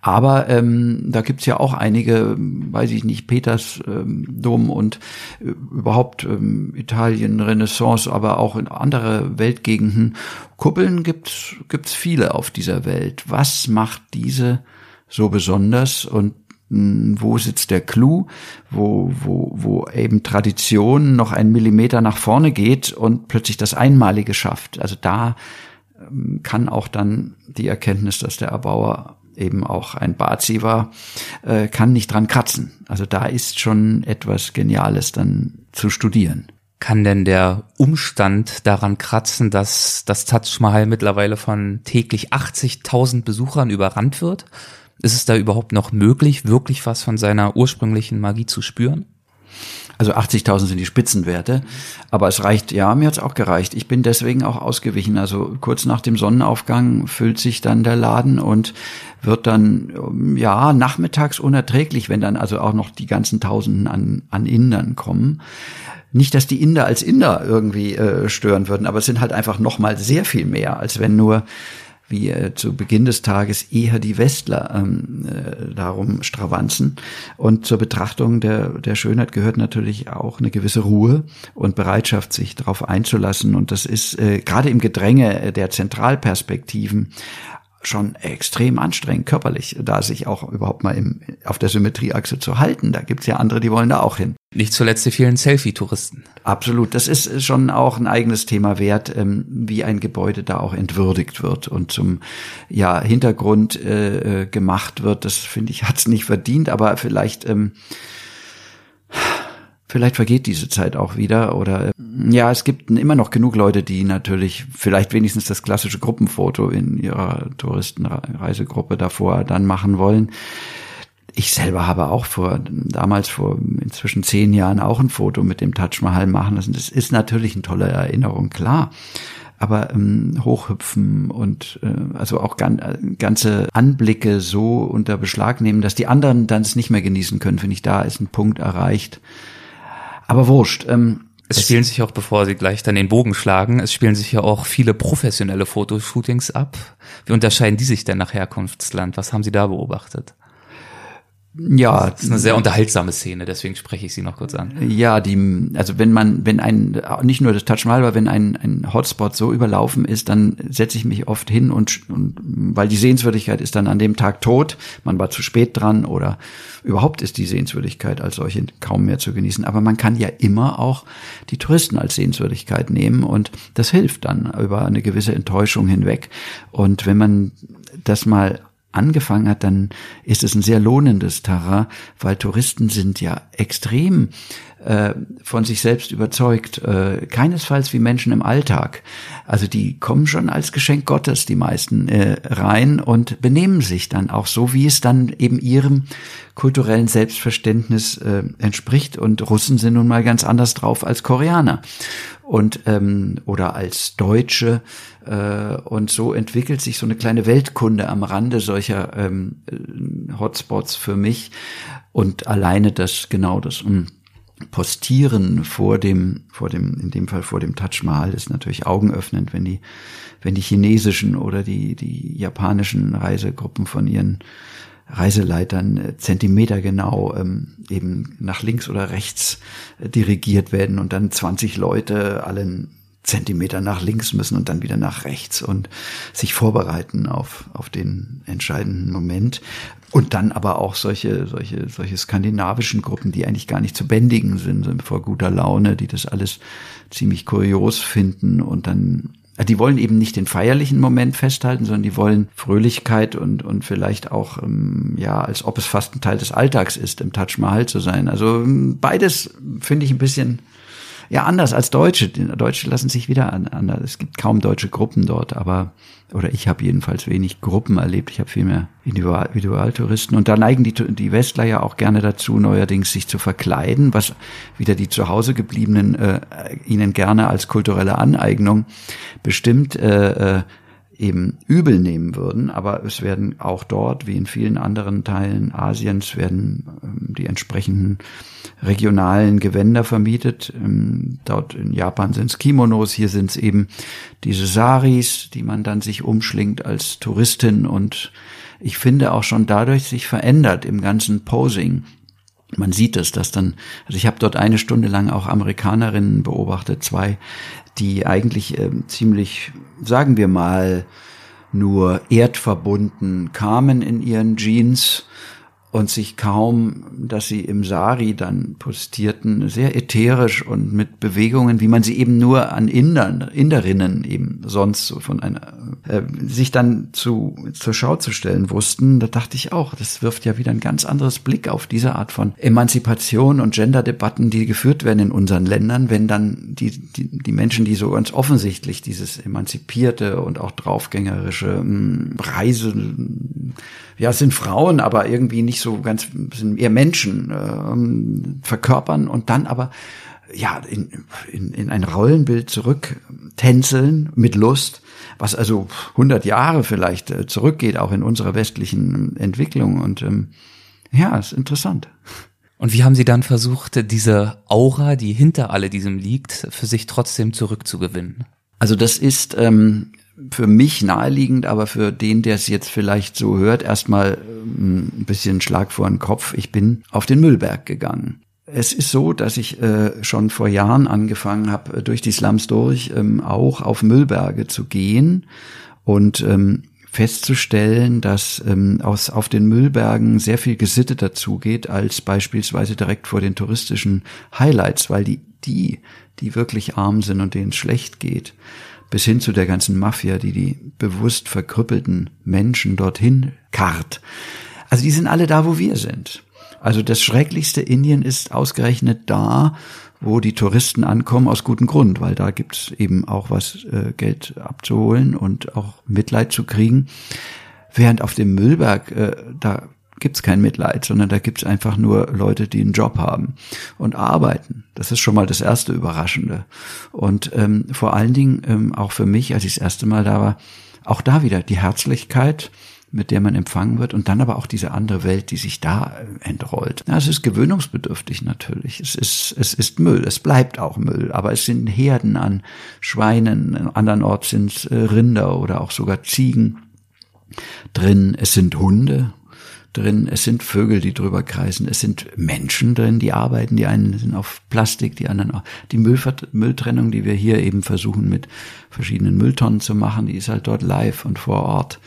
Aber ähm, da gibt's ja auch einige, weiß ich nicht, Peters ähm, und äh, überhaupt ähm, Italien, Renaissance, aber auch in andere Weltgegenden. Kuppeln gibt's gibt's viele auf dieser Welt. Was macht diese so besonders und hm, wo sitzt der Clou, wo, wo, wo eben Tradition noch einen Millimeter nach vorne geht und plötzlich das Einmalige schafft. Also da ähm, kann auch dann die Erkenntnis, dass der Erbauer eben auch ein Bazi war, äh, kann nicht dran kratzen. Also da ist schon etwas Geniales dann zu studieren. Kann denn der Umstand daran kratzen, dass das Taj Mahal mittlerweile von täglich 80.000 Besuchern überrannt wird? Ist es da überhaupt noch möglich, wirklich was von seiner ursprünglichen Magie zu spüren? Also 80.000 sind die Spitzenwerte, aber es reicht, ja, mir hat's auch gereicht. Ich bin deswegen auch ausgewichen. Also kurz nach dem Sonnenaufgang füllt sich dann der Laden und wird dann, ja, nachmittags unerträglich, wenn dann also auch noch die ganzen Tausenden an, an Indern kommen. Nicht, dass die Inder als Inder irgendwie äh, stören würden, aber es sind halt einfach noch mal sehr viel mehr, als wenn nur wie äh, zu Beginn des Tages eher die Westler ähm, äh, darum stravanzen. Und zur Betrachtung der, der Schönheit gehört natürlich auch eine gewisse Ruhe und Bereitschaft, sich darauf einzulassen. Und das ist äh, gerade im Gedränge der Zentralperspektiven schon extrem anstrengend körperlich, da sich auch überhaupt mal im, auf der Symmetrieachse zu halten. Da gibt's ja andere, die wollen da auch hin. Nicht zuletzt die vielen Selfie-Touristen. Absolut. Das ist schon auch ein eigenes Thema wert, ähm, wie ein Gebäude da auch entwürdigt wird und zum ja, Hintergrund äh, äh gemacht wird. Das finde ich hat's nicht verdient, aber vielleicht ähm, Vielleicht vergeht diese Zeit auch wieder oder ja, es gibt immer noch genug Leute, die natürlich vielleicht wenigstens das klassische Gruppenfoto in ihrer Touristenreisegruppe davor dann machen wollen. ich selber habe auch vor, damals vor inzwischen zehn Jahren auch ein Foto mit dem Taj Mahal machen lassen. Das ist natürlich eine tolle Erinnerung, klar aber ähm, hochhüpfen und äh, also auch gan ganze Anblicke so unter Beschlag nehmen, dass die anderen dann es nicht mehr genießen können, finde ich, da ist ein Punkt erreicht. Aber wurscht. Ähm, es, es spielen sich auch, bevor Sie gleich dann den Bogen schlagen, es spielen sich ja auch viele professionelle Fotoshootings ab. Wie unterscheiden die sich denn nach Herkunftsland? Was haben Sie da beobachtet? Ja, das ist eine sehr unterhaltsame Szene, deswegen spreche ich sie noch kurz an. Ja, die, also wenn man, wenn ein, nicht nur das Taj Mahal, aber wenn ein, ein Hotspot so überlaufen ist, dann setze ich mich oft hin und, und, weil die Sehenswürdigkeit ist dann an dem Tag tot, man war zu spät dran oder überhaupt ist die Sehenswürdigkeit als solche kaum mehr zu genießen. Aber man kann ja immer auch die Touristen als Sehenswürdigkeit nehmen und das hilft dann über eine gewisse Enttäuschung hinweg. Und wenn man das mal angefangen hat, dann ist es ein sehr lohnendes Terrain, weil Touristen sind ja extrem äh, von sich selbst überzeugt, äh, keinesfalls wie Menschen im Alltag. Also die kommen schon als Geschenk Gottes, die meisten, äh, rein und benehmen sich dann auch so, wie es dann eben ihrem kulturellen Selbstverständnis äh, entspricht. Und Russen sind nun mal ganz anders drauf als Koreaner und ähm, oder als Deutsche äh, und so entwickelt sich so eine kleine Weltkunde am Rande solcher ähm, Hotspots für mich und alleine das genau das mh, hm, Postieren vor dem, vor dem, in dem Fall vor dem Taj Mahal ist natürlich augenöffnend, wenn die, wenn die chinesischen oder die, die japanischen Reisegruppen von ihren Reiseleitern äh, Zentimeter genau ähm, eben nach links oder rechts äh, dirigiert werden und dann 20 Leute allen Zentimeter nach links müssen und dann wieder nach rechts und sich vorbereiten auf, auf den entscheidenden Moment. Und dann aber auch solche, solche, solche skandinavischen Gruppen, die eigentlich gar nicht zu bändigen sind, sind vor guter Laune, die das alles ziemlich kurios finden und dann die wollen eben nicht den feierlichen Moment festhalten, sondern die wollen Fröhlichkeit und, und vielleicht auch, ähm, ja, als ob es fast ein Teil des Alltags ist, im Taj Mahal zu sein. Also ähm, beides finde ich ein bisschen ja anders als Deutsche. Deutsche lassen sich wieder an, an. Es gibt kaum deutsche Gruppen dort, aber oder ich habe jedenfalls wenig Gruppen erlebt. Ich habe viel mehr Individual, Individualtouristen und da neigen die, die Westler ja auch gerne dazu, neuerdings sich zu verkleiden, was wieder die zu gebliebenen äh, ihnen gerne als kulturelle Aneignung bestimmt äh, äh, eben übel nehmen würden. Aber es werden auch dort, wie in vielen anderen Teilen Asiens, werden ähm, die entsprechenden regionalen Gewänder vermietet. Ähm, dort in Japan sind es Kimonos, hier sind es eben diese Saris, die man dann sich umschlingt als Touristin und ich finde auch schon dadurch sich verändert im ganzen Posing. Man sieht es, dass dann, also ich habe dort eine Stunde lang auch Amerikanerinnen beobachtet, zwei, die eigentlich äh, ziemlich, sagen wir mal, nur erdverbunden kamen in ihren Jeans und sich kaum, dass sie im Sari dann postierten, sehr ätherisch und mit Bewegungen, wie man sie eben nur an Indern, Inderinnen eben sonst so von einer, äh, sich dann zu, zur Schau zu stellen wussten, da dachte ich auch, das wirft ja wieder ein ganz anderes Blick auf diese Art von Emanzipation und Genderdebatten, die geführt werden in unseren Ländern, wenn dann die, die, die Menschen, die so ganz offensichtlich dieses emanzipierte und auch draufgängerische mh, hm, Reise, ja, es sind Frauen, aber irgendwie nicht so ganz, sind eher Menschen ähm, verkörpern und dann aber ja in, in, in ein Rollenbild zurück tänzeln mit Lust, was also 100 Jahre vielleicht äh, zurückgeht, auch in unserer westlichen Entwicklung und ähm, ja, ist interessant. Und wie haben Sie dann versucht, diese Aura, die hinter alle diesem liegt, für sich trotzdem zurückzugewinnen? Also das ist ähm, für mich naheliegend, aber für den, der es jetzt vielleicht so hört, erstmal ähm, ein bisschen Schlag vor den Kopf. Ich bin auf den Müllberg gegangen. Es ist so, dass ich äh, schon vor Jahren angefangen habe, durch die Slums durch ähm, auch auf Müllberge zu gehen und ähm, festzustellen, dass ähm, aus, auf den Müllbergen sehr viel gesitteter zugeht als beispielsweise direkt vor den touristischen Highlights, weil die, die, die wirklich arm sind und denen es schlecht geht, bis hin zu der ganzen Mafia, die die bewusst verkrüppelten Menschen dorthin karrt. Also die sind alle da, wo wir sind. Also das schrecklichste Indien ist ausgerechnet da, wo die Touristen ankommen, aus gutem Grund, weil da gibt's eben auch was äh, Geld abzuholen und auch Mitleid zu kriegen. Während auf dem Müllberg, äh, da gibt's kein Mitleid, sondern da gibt's einfach nur Leute, die einen Job haben und arbeiten. Das ist schon mal das erste Überraschende. Und ähm, vor allen Dingen ähm, auch für mich, als ich das erste Mal da war, auch da wieder die Herzlichkeit, mit der man empfangen wird und dann aber auch diese andere Welt, die sich da äh, entrollt. Ja, es ist gewöhnungsbedürftig natürlich. Es ist, es ist Müll. Es bleibt auch Müll. Aber es sind Herden an Schweinen. Andernorts sind äh, Rinder oder auch sogar Ziegen drin. Es sind Hunde drin, es sind Vögel, die drüber kreisen, es sind Menschen drin, die arbeiten, die einen sind auf Plastik, die anderen auch. Die Müllvert Mülltrennung, die wir hier eben versuchen mit verschiedenen Mülltonnen zu machen, die ist halt dort live und vor Ort.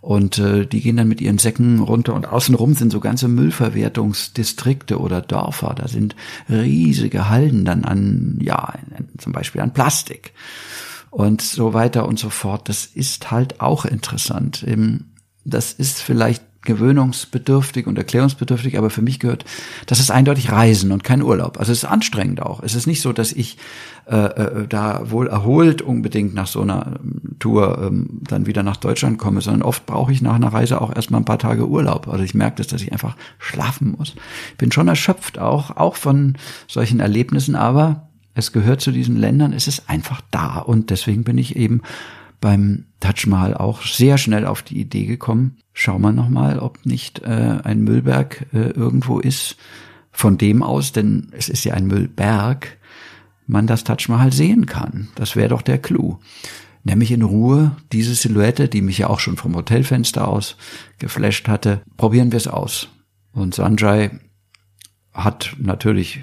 Und äh, die gehen dann mit ihren Säcken runter und außenrum sind so ganze Müllverwertungsdistrikte oder Dörfer. Da sind riesige Halden dann an, ja, zum Beispiel an Plastik und so weiter und so fort. Das ist halt auch interessant. Das ist vielleicht gewöhnungsbedürftig und erklärungsbedürftig, aber für mich gehört, das ist eindeutig Reisen und kein Urlaub. Also es ist anstrengend auch. Es ist nicht so, dass ich äh, äh, da wohl erholt unbedingt nach so einer ähm, Tour ähm, dann wieder nach Deutschland komme, sondern oft brauche ich nach einer Reise auch erstmal ein paar Tage Urlaub. Also ich merke das, dass ich einfach schlafen muss. Ich bin schon erschöpft auch, auch von solchen Erlebnissen, aber es gehört zu diesen Ländern, es ist einfach da und deswegen bin ich eben beim Taj Mahal auch sehr schnell auf die Idee gekommen, schau mal nochmal, ob nicht äh, ein Müllberg äh, irgendwo ist, von dem aus, denn es ist ja ein Müllberg, man das Taj Mahal sehen kann. Das wäre doch der Clou. Nämlich in Ruhe diese Silhouette, die mich ja auch schon vom Hotelfenster aus geflasht hatte, probieren wir es aus. Und Sanjay hat natürlich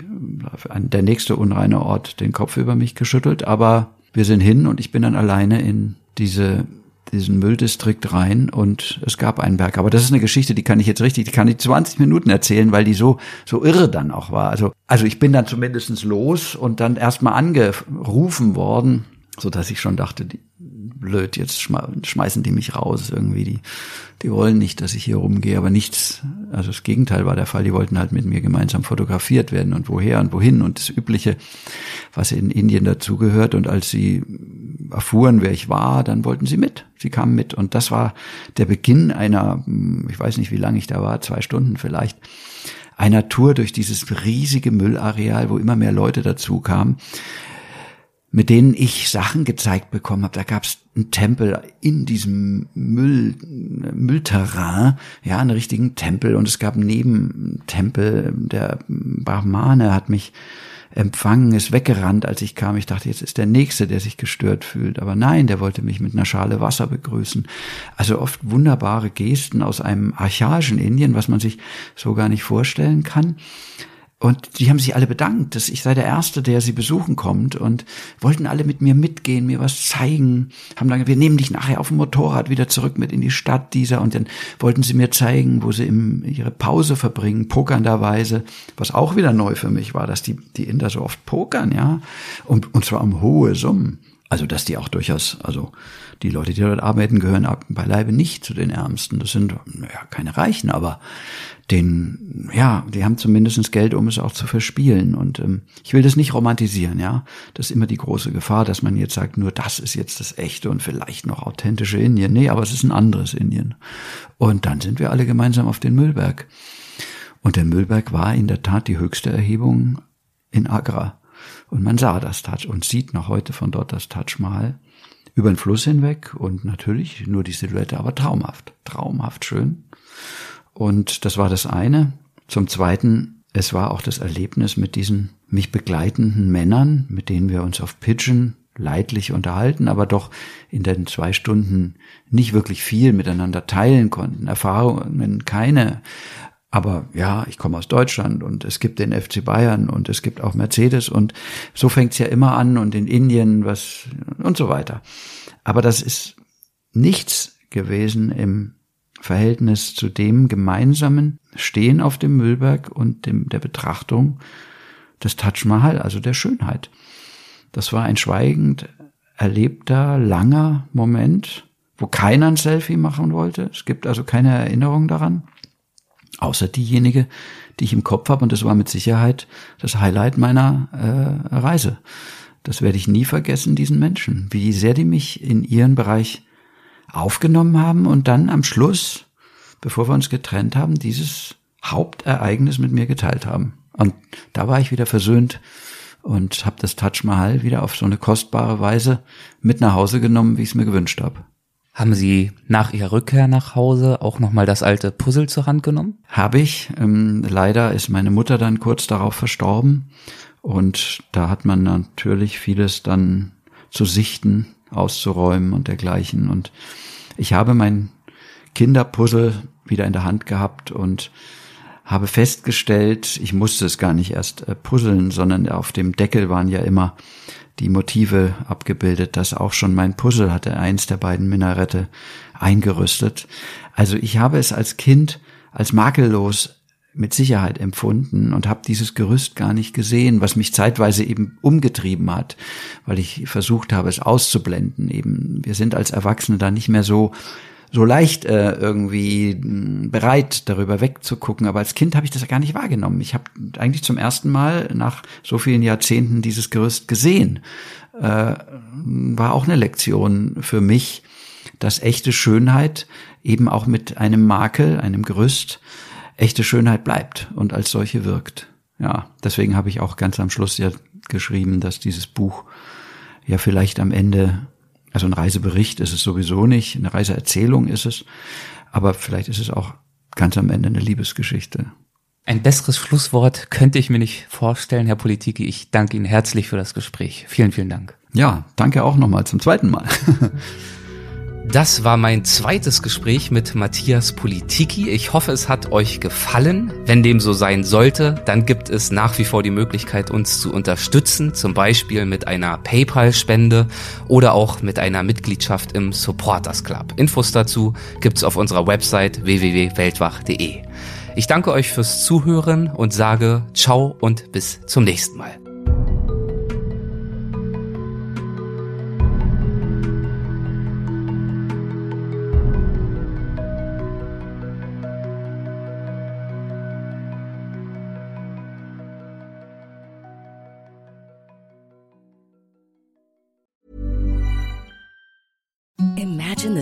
der nächste unreine Ort den Kopf über mich geschüttelt, aber wir sind hin und ich bin dann alleine in diese diesen Mülldistrikt rein und es gab einen Berg. Aber das ist eine Geschichte, die kann ich jetzt richtig, die kann ich 20 Minuten erzählen, weil die so, so irre dann auch war. Also, also ich bin dann zumindestens los und dann erstmal angerufen worden, so dass ich schon dachte, die, blöd, jetzt schmeißen die mich raus irgendwie. Die, die wollen nicht, dass ich hier rumgehe, aber nichts, also das Gegenteil war der Fall. Die wollten halt mit mir gemeinsam fotografiert werden und woher und wohin und das Übliche, was in Indien dazugehört. Und als sie erfuhren, wer ich war, dann wollten sie mit. Sie kamen mit und das war der Beginn einer, ich weiß nicht, wie lange ich da war, zwei Stunden vielleicht, einer Tour durch dieses riesige Müllareal, wo immer mehr Leute dazu kamen mit denen ich Sachen gezeigt bekommen habe. Da gab es einen Tempel in diesem Müll, Müllterrain, ja, einen richtigen Tempel. Und es gab neben Tempel, der Brahmane hat mich empfangen, ist weggerannt, als ich kam. Ich dachte, jetzt ist der Nächste, der sich gestört fühlt. Aber nein, der wollte mich mit einer Schale Wasser begrüßen. Also oft wunderbare Gesten aus einem archaischen Indien, was man sich so gar nicht vorstellen kann. Und die haben sich alle bedankt, dass ich sei der Erste, der sie besuchen kommt und wollten alle mit mir mitgehen, mir was zeigen. Haben dann, wir nehmen dich nachher auf dem Motorrad wieder zurück mit in die Stadt dieser und dann wollten sie mir zeigen, wo sie im, ihre Pause verbringen, pokernderweise, was auch wieder neu für mich war, dass die, die Inder so oft pokern, ja, und, und zwar um hohe Summen. Also, dass die auch durchaus, also die Leute, die dort arbeiten, gehören beileibe nicht zu den Ärmsten. Das sind, naja, keine Reichen, aber den, ja, die haben zumindestens Geld, um es auch zu verspielen. Und ähm, ich will das nicht romantisieren, ja. Das ist immer die große Gefahr, dass man jetzt sagt, nur das ist jetzt das echte und vielleicht noch authentische Indien. Nee, aber es ist ein anderes Indien. Und dann sind wir alle gemeinsam auf den Müllberg. Und der Müllberg war in der Tat die höchste Erhebung in Agra. Und man sah das Taj und sieht noch heute von dort das Taj Mahal über den Fluss hinweg und natürlich nur die Silhouette, aber traumhaft, traumhaft schön. Und das war das eine. Zum Zweiten, es war auch das Erlebnis mit diesen mich begleitenden Männern, mit denen wir uns auf Pigeon leidlich unterhalten, aber doch in den zwei Stunden nicht wirklich viel miteinander teilen konnten. Erfahrungen keine. Aber ja, ich komme aus Deutschland und es gibt den FC Bayern und es gibt auch Mercedes und so fängt's ja immer an und in Indien was und so weiter. Aber das ist nichts gewesen im Verhältnis zu dem gemeinsamen Stehen auf dem Müllberg und dem, der Betrachtung des Taj Mahal, also der Schönheit. Das war ein schweigend erlebter, langer Moment, wo keiner ein Selfie machen wollte. Es gibt also keine Erinnerung daran, außer diejenige, die ich im Kopf habe. Und das war mit Sicherheit das Highlight meiner äh, Reise. Das werde ich nie vergessen, diesen Menschen, wie sehr die mich in ihren Bereich aufgenommen haben und dann am Schluss bevor wir uns getrennt haben, dieses Hauptereignis mit mir geteilt haben. Und da war ich wieder versöhnt und habe das Taj Mahal wieder auf so eine kostbare Weise mit nach Hause genommen, wie ich es mir gewünscht habe. Haben Sie nach Ihrer Rückkehr nach Hause auch nochmal das alte Puzzle zur Hand genommen? Habe ich. Ähm, leider ist meine Mutter dann kurz darauf verstorben. Und da hat man natürlich vieles dann zu sichten, auszuräumen und dergleichen. Und ich habe mein Kinderpuzzle wieder in der Hand gehabt und habe festgestellt, ich musste es gar nicht erst äh, puzzeln, sondern auf dem Deckel waren ja immer die Motive abgebildet, dass auch schon mein Puzzle hatte eins der beiden Minarette eingerüstet. Also ich habe es als Kind als makellos mit Sicherheit empfunden und habe dieses Gerüst gar nicht gesehen, was mich zeitweise eben umgetrieben hat, weil ich versucht habe, es auszublenden. Eben, wir sind als Erwachsene da nicht mehr so so leicht äh, irgendwie mh, bereit, darüber wegzugucken. Aber als Kind habe ich das gar nicht wahrgenommen. Ich habe eigentlich zum ersten Mal nach so vielen Jahrzehnten dieses Gerüst gesehen. Äh, war auch eine Lektion für mich, dass echte Schönheit eben auch mit einem Makel, einem Gerüst, echte Schönheit bleibt und als solche wirkt. Ja, deswegen habe ich auch ganz am Schluss ja geschrieben, dass dieses Buch ja vielleicht am Ende, also ein Reisebericht ist es sowieso nicht, eine Reiseerzählung ist es, aber vielleicht ist es auch ganz am Ende eine Liebesgeschichte. Ein besseres Schlusswort könnte ich mir nicht vorstellen, Herr Politiki. Ich danke Ihnen herzlich für das Gespräch. Vielen, vielen Dank. Ja, danke auch nochmal zum zweiten Mal. Das war mein zweites Gespräch mit Matthias Politiki. Ich hoffe, es hat euch gefallen. Wenn dem so sein sollte, dann gibt es nach wie vor die Möglichkeit, uns zu unterstützen, zum Beispiel mit einer PayPal-Spende oder auch mit einer Mitgliedschaft im Supporters Club. Infos dazu gibt's auf unserer Website www.weltwach.de. Ich danke euch fürs Zuhören und sage ciao und bis zum nächsten Mal.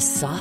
soft